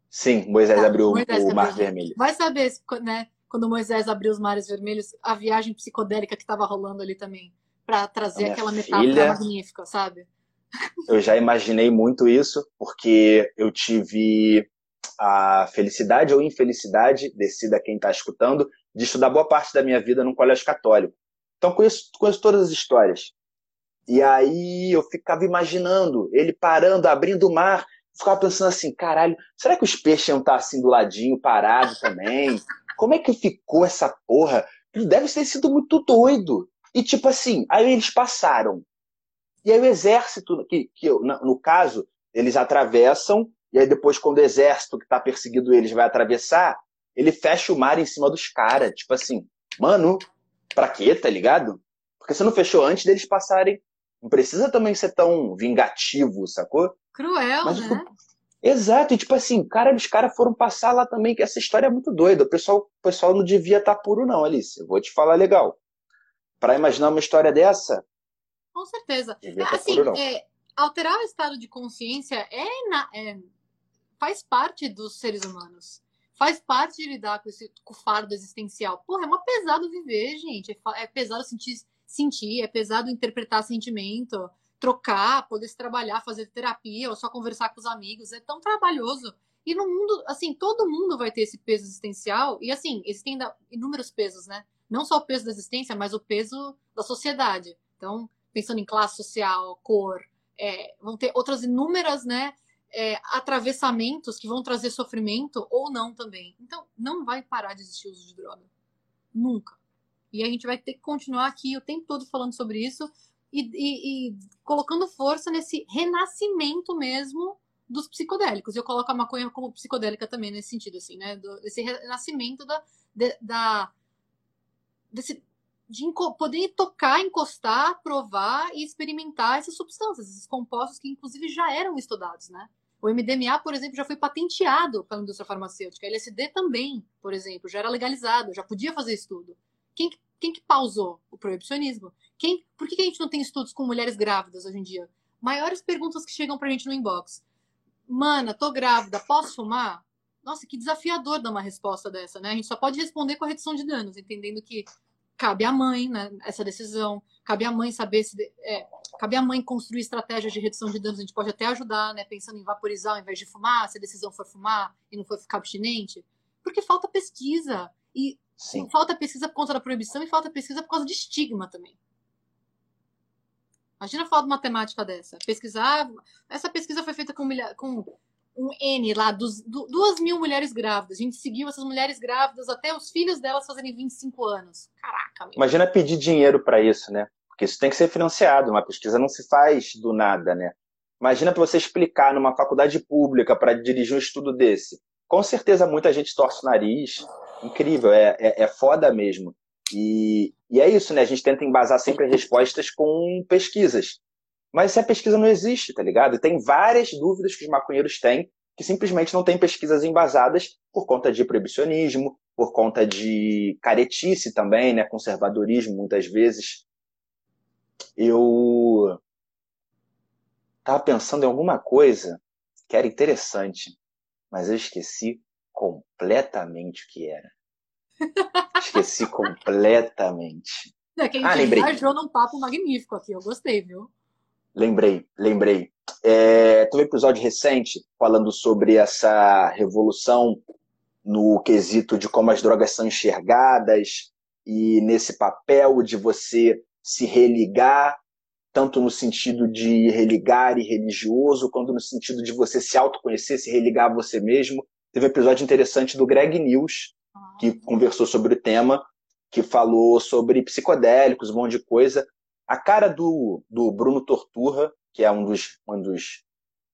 Sim, Moisés ah, abriu Moisés o mar vermelho. Vai saber, né? Quando Moisés abriu os mares vermelhos, a viagem psicodélica que estava rolando ali também, para trazer aquela metáfora filha, magnífica, sabe? (laughs) Eu já imaginei muito isso, porque eu tive a felicidade ou infelicidade, decida quem está escutando, de estudar boa parte da minha vida num colégio católico. Então conheço, conheço todas as histórias. E aí eu ficava imaginando ele parando, abrindo o mar, ficava pensando assim, caralho, será que os peixes iam estar assim do ladinho, parado também? Como é que ficou essa porra? Deve ter sido muito doido. E tipo assim, aí eles passaram. E aí o exército, que, que no caso, eles atravessam, e aí depois quando o exército que está perseguindo eles vai atravessar, ele fecha o mar em cima dos caras. Tipo assim, mano, pra quê, tá ligado? Porque você não fechou antes deles passarem não precisa também ser tão vingativo, sacou? Cruel, Mas, né? Tipo, exato, e tipo assim, cara, os caras foram passar lá também, que essa história é muito doida. O pessoal, o pessoal não devia estar tá puro, não, Alice. Eu vou te falar legal. Para imaginar uma história dessa. Com certeza. É, tá assim, puro, é, alterar o estado de consciência é, na, é, faz parte dos seres humanos. Faz parte de lidar com esse com fardo existencial. Porra, é uma pesado viver, gente. É, é pesado sentir sentir, é pesado interpretar sentimento. trocar, poder se trabalhar, fazer terapia ou só conversar com os amigos. É tão trabalhoso. E no mundo, assim, todo mundo vai ter esse peso existencial. E assim, existem inúmeros pesos, né? Não só o peso da existência, mas o peso da sociedade. Então, pensando em classe social, cor, é, vão ter outras inúmeras, né? É, atravessamentos que vão trazer sofrimento ou não também. Então, não vai parar de existir o uso de droga. Nunca. E a gente vai ter que continuar aqui o tempo todo falando sobre isso e, e, e colocando força nesse renascimento mesmo dos psicodélicos. Eu coloco a maconha como psicodélica também nesse sentido, assim, né? Do, desse renascimento da, de, da desse, de poder tocar, encostar, provar e experimentar essas substâncias, esses compostos que inclusive já eram estudados, né? O MDMA, por exemplo, já foi patenteado pela indústria farmacêutica. A LSD também, por exemplo, já era legalizado, já podia fazer estudo. Quem, quem que pausou o proibicionismo? Quem, por que a gente não tem estudos com mulheres grávidas hoje em dia? Maiores perguntas que chegam pra gente no inbox. Mana, tô grávida, posso fumar? Nossa, que desafiador dar uma resposta dessa, né? A gente só pode responder com a redução de danos, entendendo que cabe à mãe né, essa decisão, cabe à mãe saber se. É, cabe à mãe construir estratégias de redução de danos, a gente pode até ajudar, né? Pensando em vaporizar ao invés de fumar, se a decisão for fumar e não for ficar abstinente. Porque falta pesquisa. E Sim. falta pesquisa por conta da proibição e falta pesquisa por causa de estigma também. Imagina a falta de matemática dessa. Pesquisar. Essa pesquisa foi feita com, com um N lá, dos, duas mil mulheres grávidas. A gente seguiu essas mulheres grávidas até os filhos delas fazerem 25 anos. Caraca, meu. Imagina pedir dinheiro para isso, né? Porque isso tem que ser financiado. Uma pesquisa não se faz do nada, né? Imagina para você explicar numa faculdade pública para dirigir um estudo desse. Com certeza muita gente torce o nariz. Incrível, é, é, é foda mesmo. E, e é isso, né? A gente tenta embasar sempre as respostas com pesquisas. Mas se a pesquisa não existe, tá ligado? Tem várias dúvidas que os maconheiros têm que simplesmente não tem pesquisas embasadas por conta de proibicionismo, por conta de caretice também, né? Conservadorismo, muitas vezes. Eu estava pensando em alguma coisa que era interessante, mas eu esqueci completamente o que era. Esqueci (laughs) completamente. É que a gente ah, lembrei. viajou num papo magnífico aqui, eu gostei, viu? Lembrei, lembrei. É, teve um episódio recente falando sobre essa revolução no quesito de como as drogas são enxergadas e nesse papel de você se religar, tanto no sentido de religar e religioso, quanto no sentido de você se autoconhecer, se religar a você mesmo. Teve um episódio interessante do Greg News, que conversou sobre o tema, que falou sobre psicodélicos, um monte de coisa. A cara do, do Bruno Torturra, que é um dos, um dos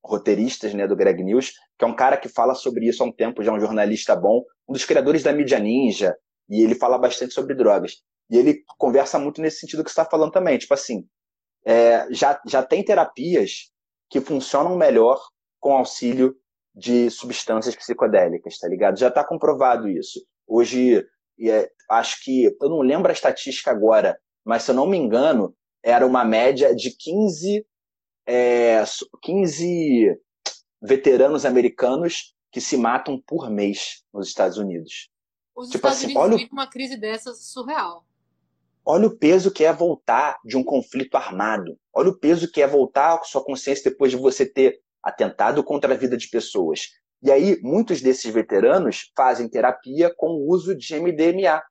roteiristas né, do Greg News, que é um cara que fala sobre isso há um tempo, já é um jornalista bom, um dos criadores da mídia ninja, e ele fala bastante sobre drogas. E ele conversa muito nesse sentido que você está falando também. Tipo assim, é, já, já tem terapias que funcionam melhor com auxílio de substâncias psicodélicas, tá ligado? Já está comprovado isso. Hoje, é, acho que, eu não lembro a estatística agora, mas se eu não me engano, era uma média de 15, é, 15 veteranos americanos que se matam por mês nos Estados Unidos. Os tipo Estados assim, Unidos olha uma crise dessa surreal. Olha o peso que é voltar de um conflito armado. Olha o peso que é voltar com sua consciência depois de você ter atentado contra a vida de pessoas. E aí, muitos desses veteranos fazem terapia com o uso de MDMA.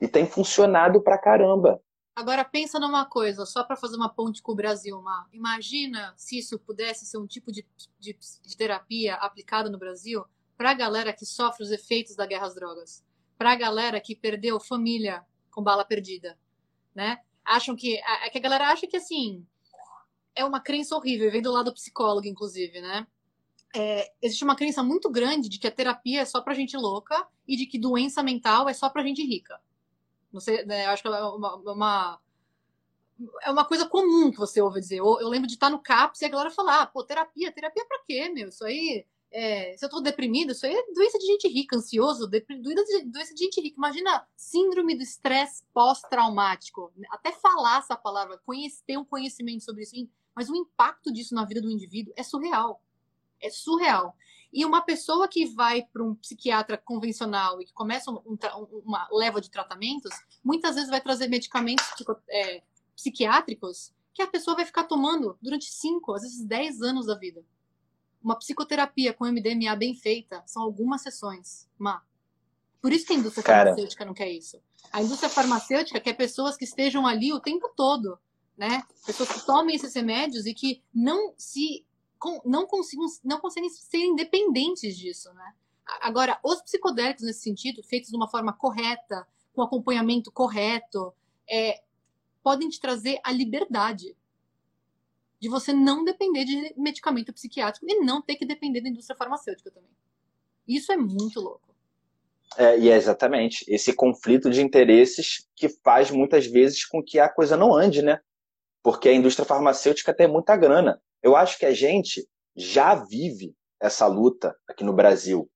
E tem funcionado pra caramba. Agora pensa numa coisa, só para fazer uma ponte com o Brasil, Mar. Imagina se isso pudesse ser um tipo de, de, de terapia aplicado no Brasil para a galera que sofre os efeitos da guerra às drogas, para a galera que perdeu família com bala perdida, né? Acham que é que a galera acha que assim é uma crença horrível, vem do lado psicólogo, inclusive, né? É, existe uma crença muito grande de que a terapia é só para gente louca e de que doença mental é só para gente rica. Não sei, né, acho que é uma, uma, é uma coisa comum que você ouve dizer. Eu, eu, lembro de estar no CAPS e a galera falar, ah, pô, terapia, terapia pra quê, meu? Isso aí, é, se eu tô deprimido, isso aí é doença de gente rica, ansioso, doença de gente rica. Imagina síndrome do estresse pós-traumático. Até falar essa palavra, conhecer, ter um conhecimento sobre isso, mas o impacto disso na vida do indivíduo é surreal. É surreal. E uma pessoa que vai para um psiquiatra convencional e que começa um, uma leva de tratamentos, muitas vezes vai trazer medicamentos tipo, é, psiquiátricos que a pessoa vai ficar tomando durante 5, às vezes 10 anos da vida. Uma psicoterapia com MDMA bem feita são algumas sessões. Má. Por isso que a indústria Cara. farmacêutica não quer isso. A indústria farmacêutica quer pessoas que estejam ali o tempo todo, né? Pessoas que tomem esses remédios e que não se não consigam não conseguem ser independentes disso, né? Agora, os psicodélicos nesse sentido, feitos de uma forma correta, com acompanhamento correto, é, podem te trazer a liberdade de você não depender de medicamento psiquiátrico e não ter que depender da indústria farmacêutica também. Isso é muito louco. É, e é exatamente esse conflito de interesses que faz muitas vezes com que a coisa não ande, né? Porque a indústria farmacêutica tem muita grana. Eu acho que a gente já vive essa luta aqui no Brasil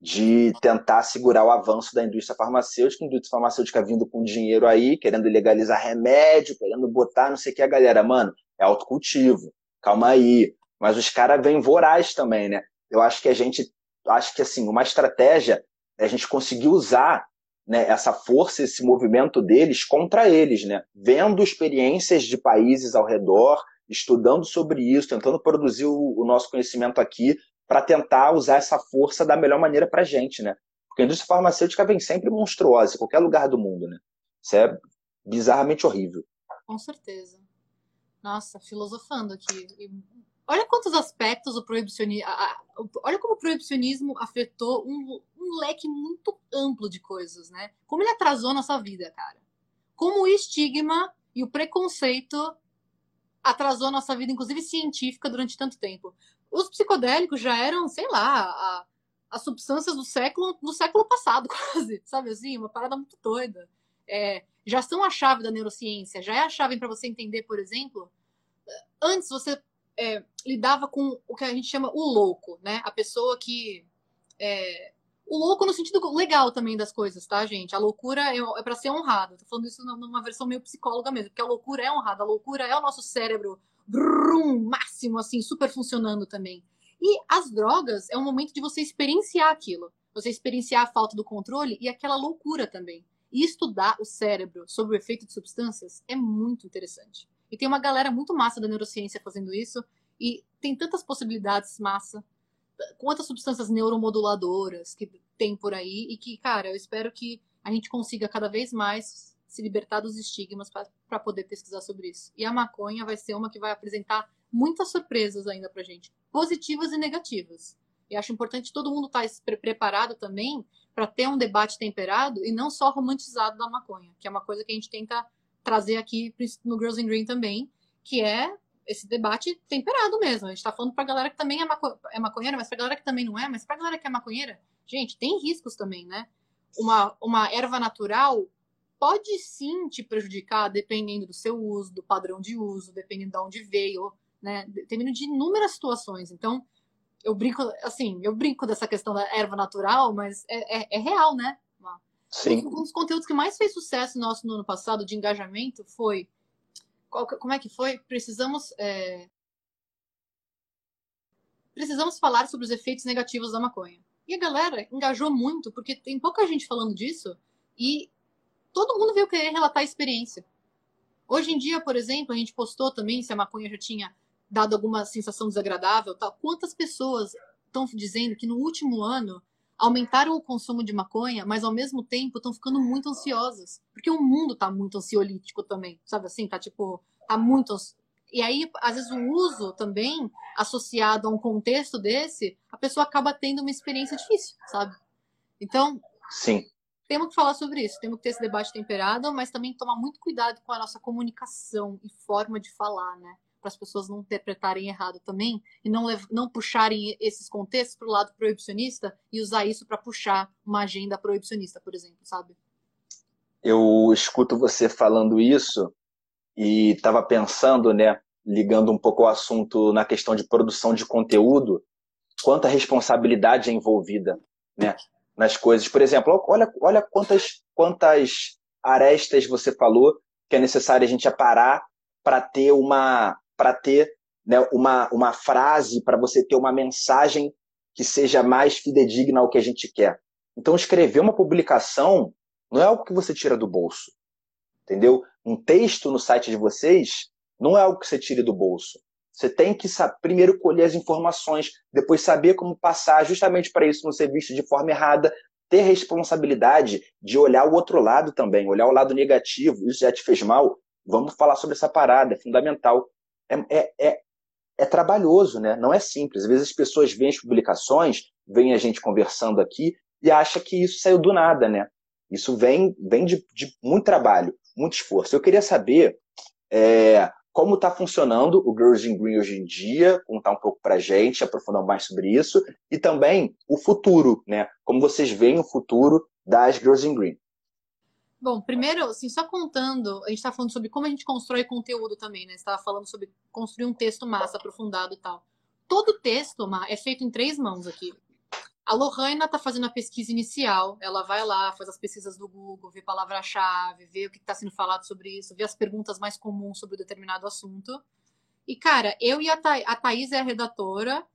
de tentar segurar o avanço da indústria farmacêutica, indústria farmacêutica vindo com dinheiro aí, querendo legalizar remédio, querendo botar não sei o que, a galera, mano, é autocultivo, calma aí. Mas os caras vêm voraz também, né? Eu acho que a gente, acho que assim, uma estratégia é a gente conseguir usar né, essa força, esse movimento deles contra eles, né? Vendo experiências de países ao redor, estudando sobre isso, tentando produzir o, o nosso conhecimento aqui para tentar usar essa força da melhor maneira para a gente, né? Porque a indústria farmacêutica vem sempre monstruosa em qualquer lugar do mundo, né? Isso é bizarramente horrível. Com certeza. Nossa, filosofando aqui. Olha quantos aspectos o proibicionismo. Olha como o proibicionismo afetou um, um leque muito amplo de coisas, né? Como ele atrasou a nossa vida, cara. Como o estigma e o preconceito atrasou a nossa vida, inclusive científica, durante tanto tempo. Os psicodélicos já eram, sei lá, a, as substâncias do século do século passado, (laughs) quase, sabe assim? Uma parada muito doida. É, já são a chave da neurociência, já é a chave para você entender, por exemplo. Antes você é, lidava com o que a gente chama o louco, né? A pessoa que. É, o louco no sentido legal também das coisas, tá, gente? A loucura é, para ser honrada. Tô falando isso numa versão meio psicóloga mesmo, porque a loucura é honrada. A loucura é o nosso cérebro brum, máximo, assim, super funcionando também. E as drogas é um momento de você experienciar aquilo. Você experienciar a falta do controle e aquela loucura também. E estudar o cérebro sobre o efeito de substâncias é muito interessante. E tem uma galera muito massa da neurociência fazendo isso. E tem tantas possibilidades massa. Quantas substâncias neuromoduladoras que tem por aí. E que, cara, eu espero que a gente consiga cada vez mais se libertar dos estigmas para poder pesquisar sobre isso. E a maconha vai ser uma que vai apresentar muitas surpresas ainda para gente, positivas e negativas. E acho importante todo mundo estar tá preparado também para ter um debate temperado e não só romantizado da maconha, que é uma coisa que a gente tenta trazer aqui no Girls in Green também, que é esse debate temperado mesmo. A gente está falando para a galera que também é, maco é maconheira, mas para a galera que também não é, mas para a galera que é maconheira, gente, tem riscos também, né? Uma, uma erva natural pode sim te prejudicar dependendo do seu uso, do padrão de uso, dependendo de onde veio, né? Dependendo de inúmeras situações. Então, eu brinco, assim, eu brinco dessa questão da erva natural, mas é, é, é real, né? Sim. Um dos conteúdos que mais fez sucesso nosso no ano passado de engajamento foi. Qual, como é que foi? Precisamos. É, precisamos falar sobre os efeitos negativos da maconha. E a galera engajou muito, porque tem pouca gente falando disso, e todo mundo veio querer relatar a experiência. Hoje em dia, por exemplo, a gente postou também se a maconha já tinha dado alguma sensação desagradável, tal. Quantas pessoas estão dizendo que no último ano aumentaram o consumo de maconha, mas ao mesmo tempo estão ficando muito ansiosas, porque o mundo está muito ansiolítico também, sabe assim, tá tipo, tá muito e aí, às vezes, o uso também, associado a um contexto desse, a pessoa acaba tendo uma experiência difícil, sabe? Então, Sim temos que falar sobre isso, temos que ter esse debate temperado, mas também tomar muito cuidado com a nossa comunicação e forma de falar, né? Para as pessoas não interpretarem errado também e não, não puxarem esses contextos para o lado proibicionista e usar isso para puxar uma agenda proibicionista, por exemplo, sabe? Eu escuto você falando isso e estava pensando, né, ligando um pouco o assunto na questão de produção de conteúdo, quanta responsabilidade é envolvida, né? nas coisas. Por exemplo, olha, olha quantas, quantas arestas você falou que é necessário a gente aparar para ter uma para ter né, uma, uma frase, para você ter uma mensagem que seja mais fidedigna ao que a gente quer. Então, escrever uma publicação não é algo que você tira do bolso. Entendeu? Um texto no site de vocês Não é algo que você tire do bolso. Você tem que primeiro colher as informações, depois saber como passar, justamente para isso não ser visto de forma errada, ter responsabilidade de olhar o outro lado também, olhar o lado negativo. Isso já te fez mal? Vamos falar sobre essa parada, é fundamental. É, é, é, é trabalhoso, né? Não é simples. Às vezes as pessoas veem as publicações, veem a gente conversando aqui e acha que isso saiu do nada, né? Isso vem, vem de, de muito trabalho, muito esforço. Eu queria saber é, como está funcionando o Girls in Green hoje em dia, contar um pouco para a gente, aprofundar mais sobre isso, e também o futuro, né? Como vocês veem o futuro das Girls in Green. Bom, primeiro, assim, só contando, a gente está falando sobre como a gente constrói conteúdo também, né? Estava falando sobre construir um texto massa, aprofundado e tal. Todo texto, Má, é feito em três mãos aqui. A Lohana está fazendo a pesquisa inicial, ela vai lá, faz as pesquisas do Google, vê palavra-chave, vê o que está sendo falado sobre isso, vê as perguntas mais comuns sobre determinado assunto. E, cara, eu e a, Tha a Thaís é a redatora,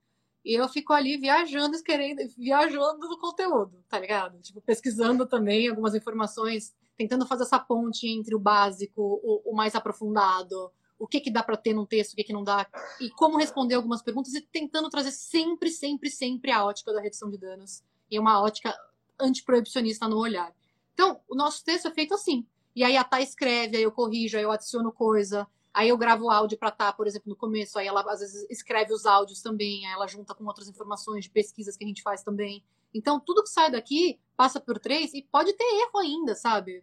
e eu fico ali viajando, querendo, viajando no conteúdo, tá ligado? Tipo, pesquisando também algumas informações, tentando fazer essa ponte entre o básico, o, o mais aprofundado, o que, que dá para ter num texto, o que, que não dá, e como responder algumas perguntas, e tentando trazer sempre, sempre, sempre a ótica da redução de danos e uma ótica antiproibicionista no olhar. Então, o nosso texto é feito assim. E aí a Tá escreve, aí eu corrijo, aí eu adiciono coisa, aí eu gravo áudio para Tá, por exemplo, no começo, aí ela às vezes escreve os áudios também, aí ela junta com outras informações de pesquisas que a gente faz também. Então, tudo que sai daqui passa por três e pode ter erro ainda, sabe?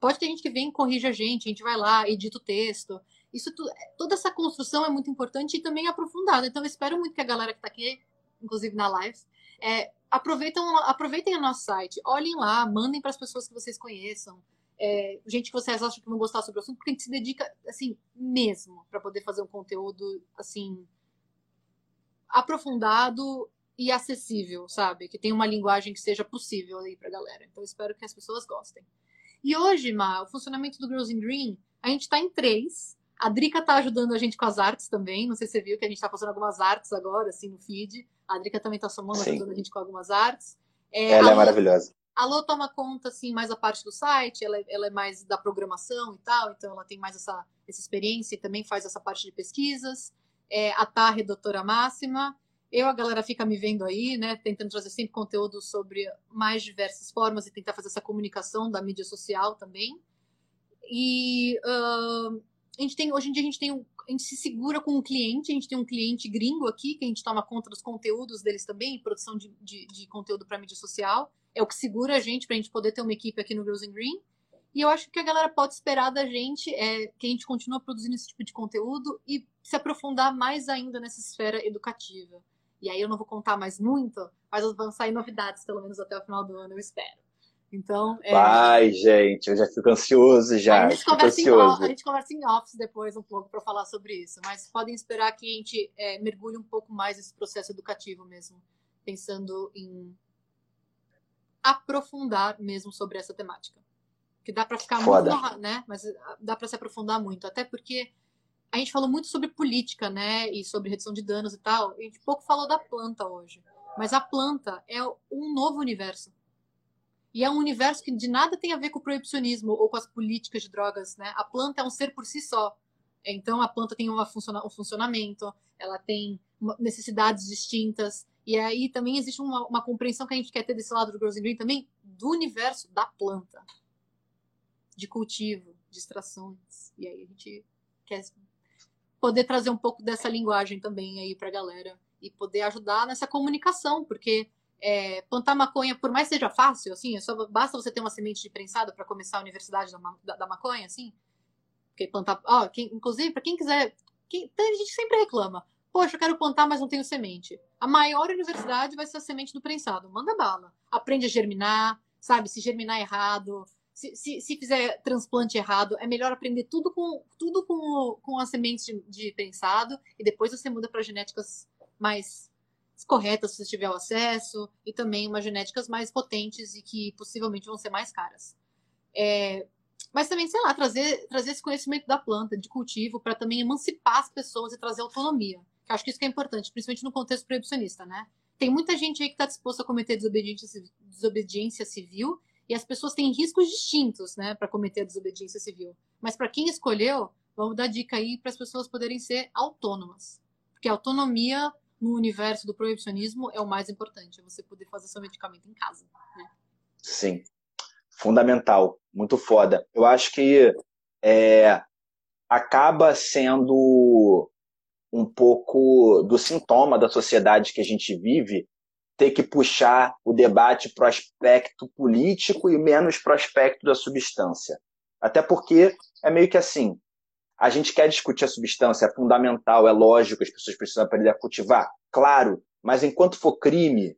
Pode ter gente que vem e corrige a gente, a gente vai lá, edita o texto. Isso toda essa construção é muito importante e também aprofundada. Então, eu espero muito que a galera que está aqui, inclusive na live, é, aproveitem, aproveitem o nosso site, olhem lá, mandem para as pessoas que vocês conheçam, é, gente que vocês acham que vão gostar sobre o assunto, porque a gente se dedica, assim, mesmo, para poder fazer um conteúdo, assim, aprofundado e acessível, sabe? Que tenha uma linguagem que seja possível aí para a galera. Então, espero que as pessoas gostem. E hoje, Ma, o funcionamento do Girls in Green, a gente está em três. A Drica tá ajudando a gente com as artes também. Não sei se você viu que a gente tá fazendo algumas artes agora, assim, no feed. A Drica também tá somando, Sim. ajudando a gente com algumas artes. É, ela é maravilhosa. A Lô toma conta, assim, mais a parte do site, ela, é, ela é mais da programação e tal, então ela tem mais essa, essa experiência e também faz essa parte de pesquisas. É, a Tá, redatora máxima. Eu, a galera fica me vendo aí, né, tentando trazer sempre conteúdo sobre mais diversas formas e tentar fazer essa comunicação da mídia social também. E uh, a gente tem, hoje em dia a gente tem a gente se segura com um cliente, a gente tem um cliente gringo aqui, que a gente toma conta dos conteúdos deles também, produção de, de, de conteúdo para mídia social. É o que segura a gente para a gente poder ter uma equipe aqui no Girls in Green. E eu acho que a galera pode esperar da gente é que a gente continue produzindo esse tipo de conteúdo e se aprofundar mais ainda nessa esfera educativa. E aí eu não vou contar mais muito, mas vão sair novidades, pelo menos até o final do ano, eu espero. Então, é... Vai, gente, eu já fico ansioso já. A gente, conversa em, a gente conversa em office depois um pouco para falar sobre isso, mas podem esperar que a gente é, mergulhe um pouco mais nesse processo educativo mesmo, pensando em aprofundar mesmo sobre essa temática. Que dá para ficar Foda. muito, né? Mas dá para se aprofundar muito, até porque a gente falou muito sobre política, né? E sobre redução de danos e tal. A gente pouco falou da planta hoje. Mas a planta é um novo universo e é um universo que de nada tem a ver com o proibicionismo ou com as políticas de drogas, né? A planta é um ser por si só. Então a planta tem funciona um funcionamento, ela tem necessidades distintas. E aí também existe uma, uma, compreensão que a gente quer ter desse lado do Girls Green também, do universo da planta. De cultivo, de extrações. E aí a gente quer poder trazer um pouco dessa linguagem também aí pra galera. E poder ajudar nessa comunicação, porque é, plantar maconha, por mais seja fácil, assim, é só basta você ter uma semente de prensado para começar a universidade da, da, da, maconha, assim. Porque plantar, ó, quem, inclusive para quem quiser, quem, a gente sempre reclama. Poxa, eu quero plantar, mas não tenho semente. A maior universidade vai ser a semente do prensado. Manda bala. Aprende a germinar, sabe? Se germinar errado, se, se, se fizer transplante errado, é melhor aprender tudo com tudo com, com as sementes de, de prensado e depois você muda para genéticas mais corretas se você tiver o acesso, e também umas genéticas mais potentes e que possivelmente vão ser mais caras. É, mas também, sei lá, trazer, trazer esse conhecimento da planta, de cultivo, para também emancipar as pessoas e trazer autonomia. Eu acho que isso que é importante, principalmente no contexto proibicionista, né? Tem muita gente aí que está disposta a cometer desobediência, desobediência civil e as pessoas têm riscos distintos, né, para cometer a desobediência civil. Mas para quem escolheu, vamos dar dica aí para as pessoas poderem ser autônomas. Porque a autonomia no universo do proibicionismo é o mais importante, é você poder fazer seu medicamento em casa. Né? Sim, fundamental, muito foda. Eu acho que é, acaba sendo um pouco do sintoma da sociedade que a gente vive ter que puxar o debate para o aspecto político e menos para o aspecto da substância. Até porque é meio que assim, a gente quer discutir a substância, é fundamental, é lógico, as pessoas precisam aprender a cultivar, claro, mas enquanto for crime,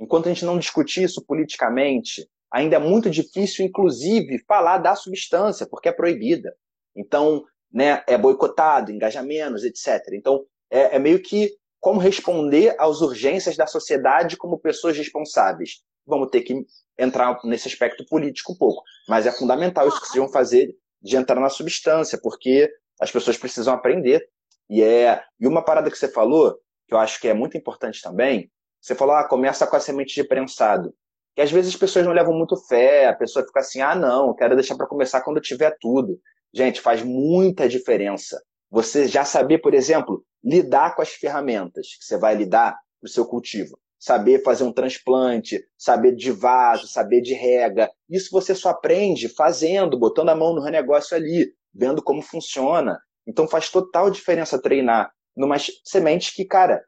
enquanto a gente não discutir isso politicamente, ainda é muito difícil, inclusive, falar da substância, porque é proibida. Então, né, é boicotado, engaja menos, etc. Então, é, é meio que como responder às urgências da sociedade como pessoas responsáveis. Vamos ter que entrar nesse aspecto político um pouco, mas é fundamental isso que vocês vão fazer de entrar na substância, porque as pessoas precisam aprender. E é e uma parada que você falou, que eu acho que é muito importante também, você falou, ah, começa com a semente de prensado. Que às vezes as pessoas não levam muito fé, a pessoa fica assim, ah, não, quero deixar para começar quando tiver tudo. Gente, faz muita diferença. Você já saber, por exemplo, lidar com as ferramentas que você vai lidar para o seu cultivo. Saber fazer um transplante, saber de vaso, saber de rega. Isso você só aprende fazendo, botando a mão no negócio ali, vendo como funciona. Então faz total diferença treinar numas sementes que, cara,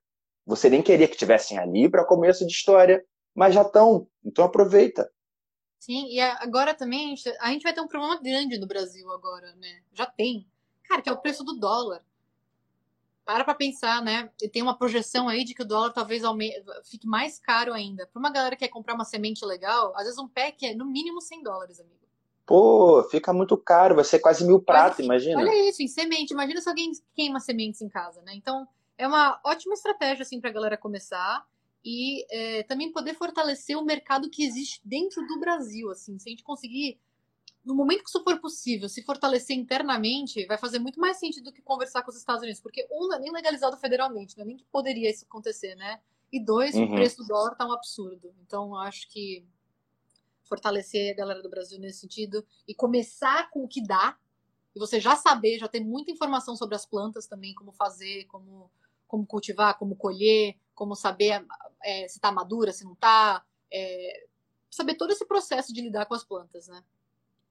você nem queria que tivessem ali para começo de história, mas já estão. Então aproveita. Sim, e agora também a gente vai ter um problema grande no Brasil agora, né? Já tem. Cara, que é o preço do dólar para para pensar, né? Tem uma projeção aí de que o dólar talvez fique mais caro ainda. Para uma galera que quer comprar uma semente legal, às vezes um pack é no mínimo 100 dólares, amigo. Pô, fica muito caro, vai ser quase mil pratos, imagina. Olha isso, em semente. Imagina se alguém queima sementes em casa, né? Então, é uma ótima estratégia, assim, para a galera começar e é, também poder fortalecer o mercado que existe dentro do Brasil, assim. Se a gente conseguir no momento que isso for possível, se fortalecer internamente, vai fazer muito mais sentido do que conversar com os Estados Unidos, porque um não é nem legalizado federalmente, não é nem que poderia isso acontecer, né? E dois, uhum. o preço do dólar tá um absurdo. Então, acho que fortalecer a galera do Brasil nesse sentido e começar com o que dá, e você já saber, já ter muita informação sobre as plantas também, como fazer, como, como cultivar, como colher, como saber é, se está madura, se não está, é, saber todo esse processo de lidar com as plantas, né?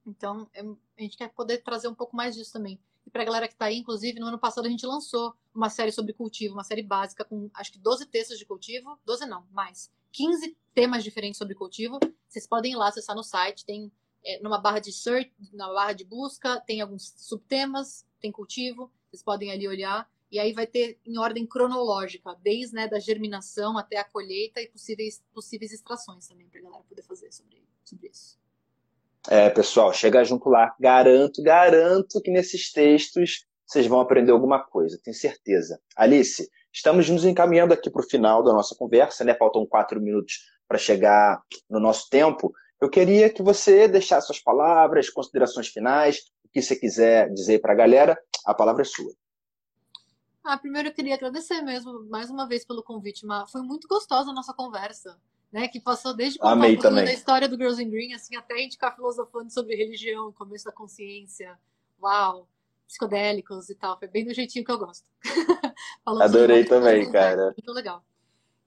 Então, é, a gente quer poder trazer um pouco mais disso também. E para a galera que está aí, inclusive, no ano passado a gente lançou uma série sobre cultivo, uma série básica com acho que 12 textos de cultivo, 12 não, mais, 15 temas diferentes sobre cultivo. Vocês podem ir lá acessar no site, tem é, numa barra de search, na barra de busca, tem alguns subtemas, tem cultivo, vocês podem ali olhar. E aí vai ter em ordem cronológica, desde né, da germinação até a colheita e possíveis, possíveis extrações também, para a galera poder fazer sobre, sobre isso. É, pessoal, chega junto lá. Garanto, garanto que nesses textos vocês vão aprender alguma coisa, tenho certeza. Alice, estamos nos encaminhando aqui para o final da nossa conversa, né? Faltam quatro minutos para chegar no nosso tempo. Eu queria que você deixasse suas palavras, considerações finais, o que você quiser dizer para a galera. A palavra é sua. Ah, primeiro eu queria agradecer mesmo, mais uma vez, pelo convite, mas foi muito gostosa a nossa conversa né? Que passou desde contar um da história do Girls in Green, assim, até a gente ficar filosofando sobre religião, começo da consciência, uau, psicodélicos e tal. Foi bem do jeitinho que eu gosto. (laughs) Adorei também, cara. Muito legal.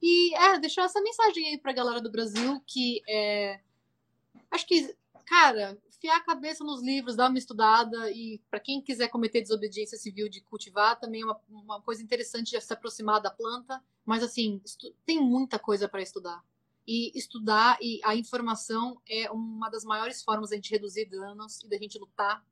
E é, deixar essa mensagem aí pra galera do Brasil que é, acho que, cara, fiar a cabeça nos livros, dar uma estudada e para quem quiser cometer desobediência civil de cultivar, também é uma, uma coisa interessante de se aproximar da planta. Mas assim, tem muita coisa para estudar e estudar e a informação é uma das maiores formas da gente reduzir danos e da gente lutar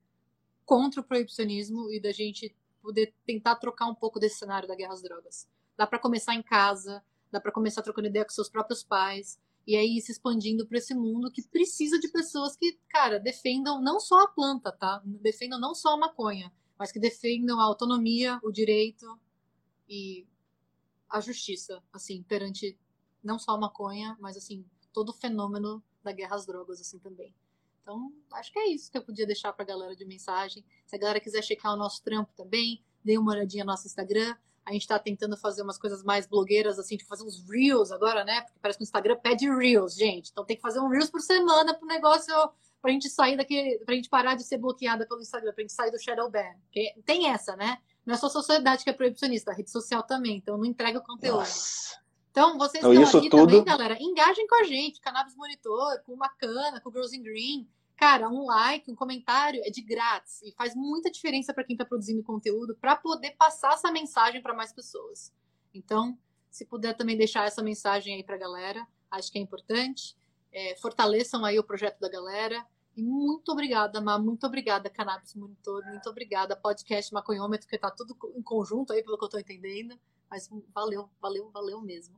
contra o proibicionismo e da gente poder tentar trocar um pouco desse cenário da guerra às drogas. Dá para começar em casa, dá para começar trocando ideia com seus próprios pais e aí se expandindo para esse mundo que precisa de pessoas que, cara, defendam não só a planta, tá? Defendam não só a maconha, mas que defendam a autonomia, o direito e a justiça, assim, perante não só a maconha, mas assim, todo o fenômeno da guerra às drogas assim também. Então, acho que é isso que eu podia deixar para a galera de mensagem. Se a galera quiser checar o nosso trampo também, dê uma olhadinha no nosso Instagram, A gente está tentando fazer umas coisas mais blogueiras, assim, tipo fazer uns reels agora, né? Porque parece que o Instagram pede reels, gente. Então tem que fazer um reels por semana pro negócio, pra gente sair daqui, pra gente parar de ser bloqueada pelo Instagram, pra gente sair do shadow ban. Porque tem essa, né? Não é só a sociedade que é proibicionista, a rede social também. Então não entrega o conteúdo. Nossa. Então, vocês então, estão aqui tudo... também, galera, engajem com a gente, Cannabis Monitor, com Macana, com Girls in Green. Cara, um like, um comentário é de grátis e faz muita diferença para quem está produzindo conteúdo para poder passar essa mensagem para mais pessoas. Então, se puder também deixar essa mensagem aí para a galera, acho que é importante. É, fortaleçam aí o projeto da galera. E muito obrigada, Má. Muito obrigada, Cannabis Monitor. Muito obrigada, podcast Maconhômetro, que está tudo em conjunto aí, pelo que eu estou entendendo. Mas valeu, valeu, valeu mesmo.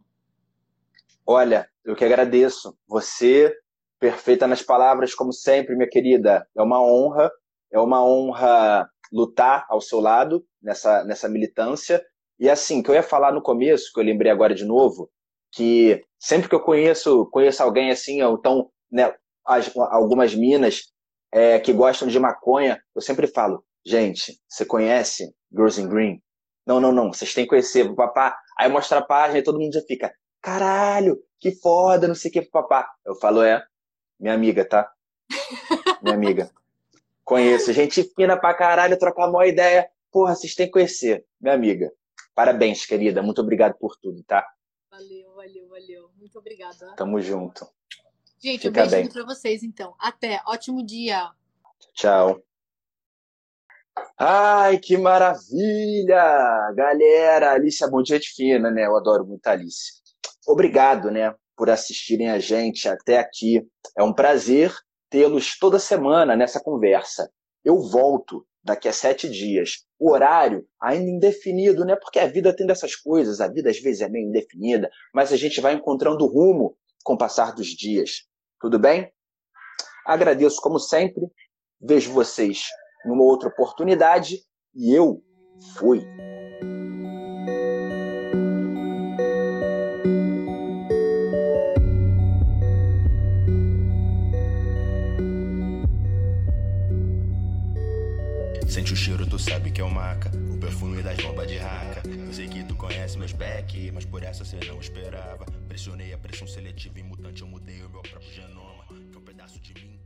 Olha, eu que agradeço. Você, perfeita nas palavras, como sempre, minha querida. É uma honra, é uma honra lutar ao seu lado nessa, nessa militância. E assim, que eu ia falar no começo, que eu lembrei agora de novo, que sempre que eu conheço, conheço alguém assim, então né, as, algumas minas é, que gostam de maconha, eu sempre falo, gente, você conhece Girls in Green? Não, não, não, vocês têm que conhecer, papá. Aí mostra a página e todo mundo já fica, caralho, que foda, não sei o que, papá. Eu falo, é, minha amiga, tá? (laughs) Minha amiga. Conheço, gente fina pra caralho, trocar uma ideia. Porra, vocês têm que conhecer, minha amiga. Parabéns, querida, muito obrigado por tudo, tá? Valeu, valeu, valeu. Muito obrigada. Tamo junto. Gente, Fica um beijinho pra vocês, então. Até, ótimo dia. Tchau. Ai, que maravilha! Galera, Alice é muito gente fina, né? Eu adoro muito a Alice. Obrigado, né, por assistirem a gente até aqui. É um prazer tê-los toda semana nessa conversa. Eu volto daqui a sete dias. O horário ainda indefinido, né? Porque a vida tem dessas coisas, a vida às vezes é meio indefinida, mas a gente vai encontrando rumo com o passar dos dias. Tudo bem? Agradeço como sempre. Vejo vocês numa outra oportunidade e eu fui. Sente o cheiro, tu sabe que é o maca. O perfume das bombas de raca. Eu sei que tu conhece meus back, mas por essa cê não esperava. Pressionei a pressão seletiva e mutante, eu mudei o meu próprio genoma. Que um pedaço de mim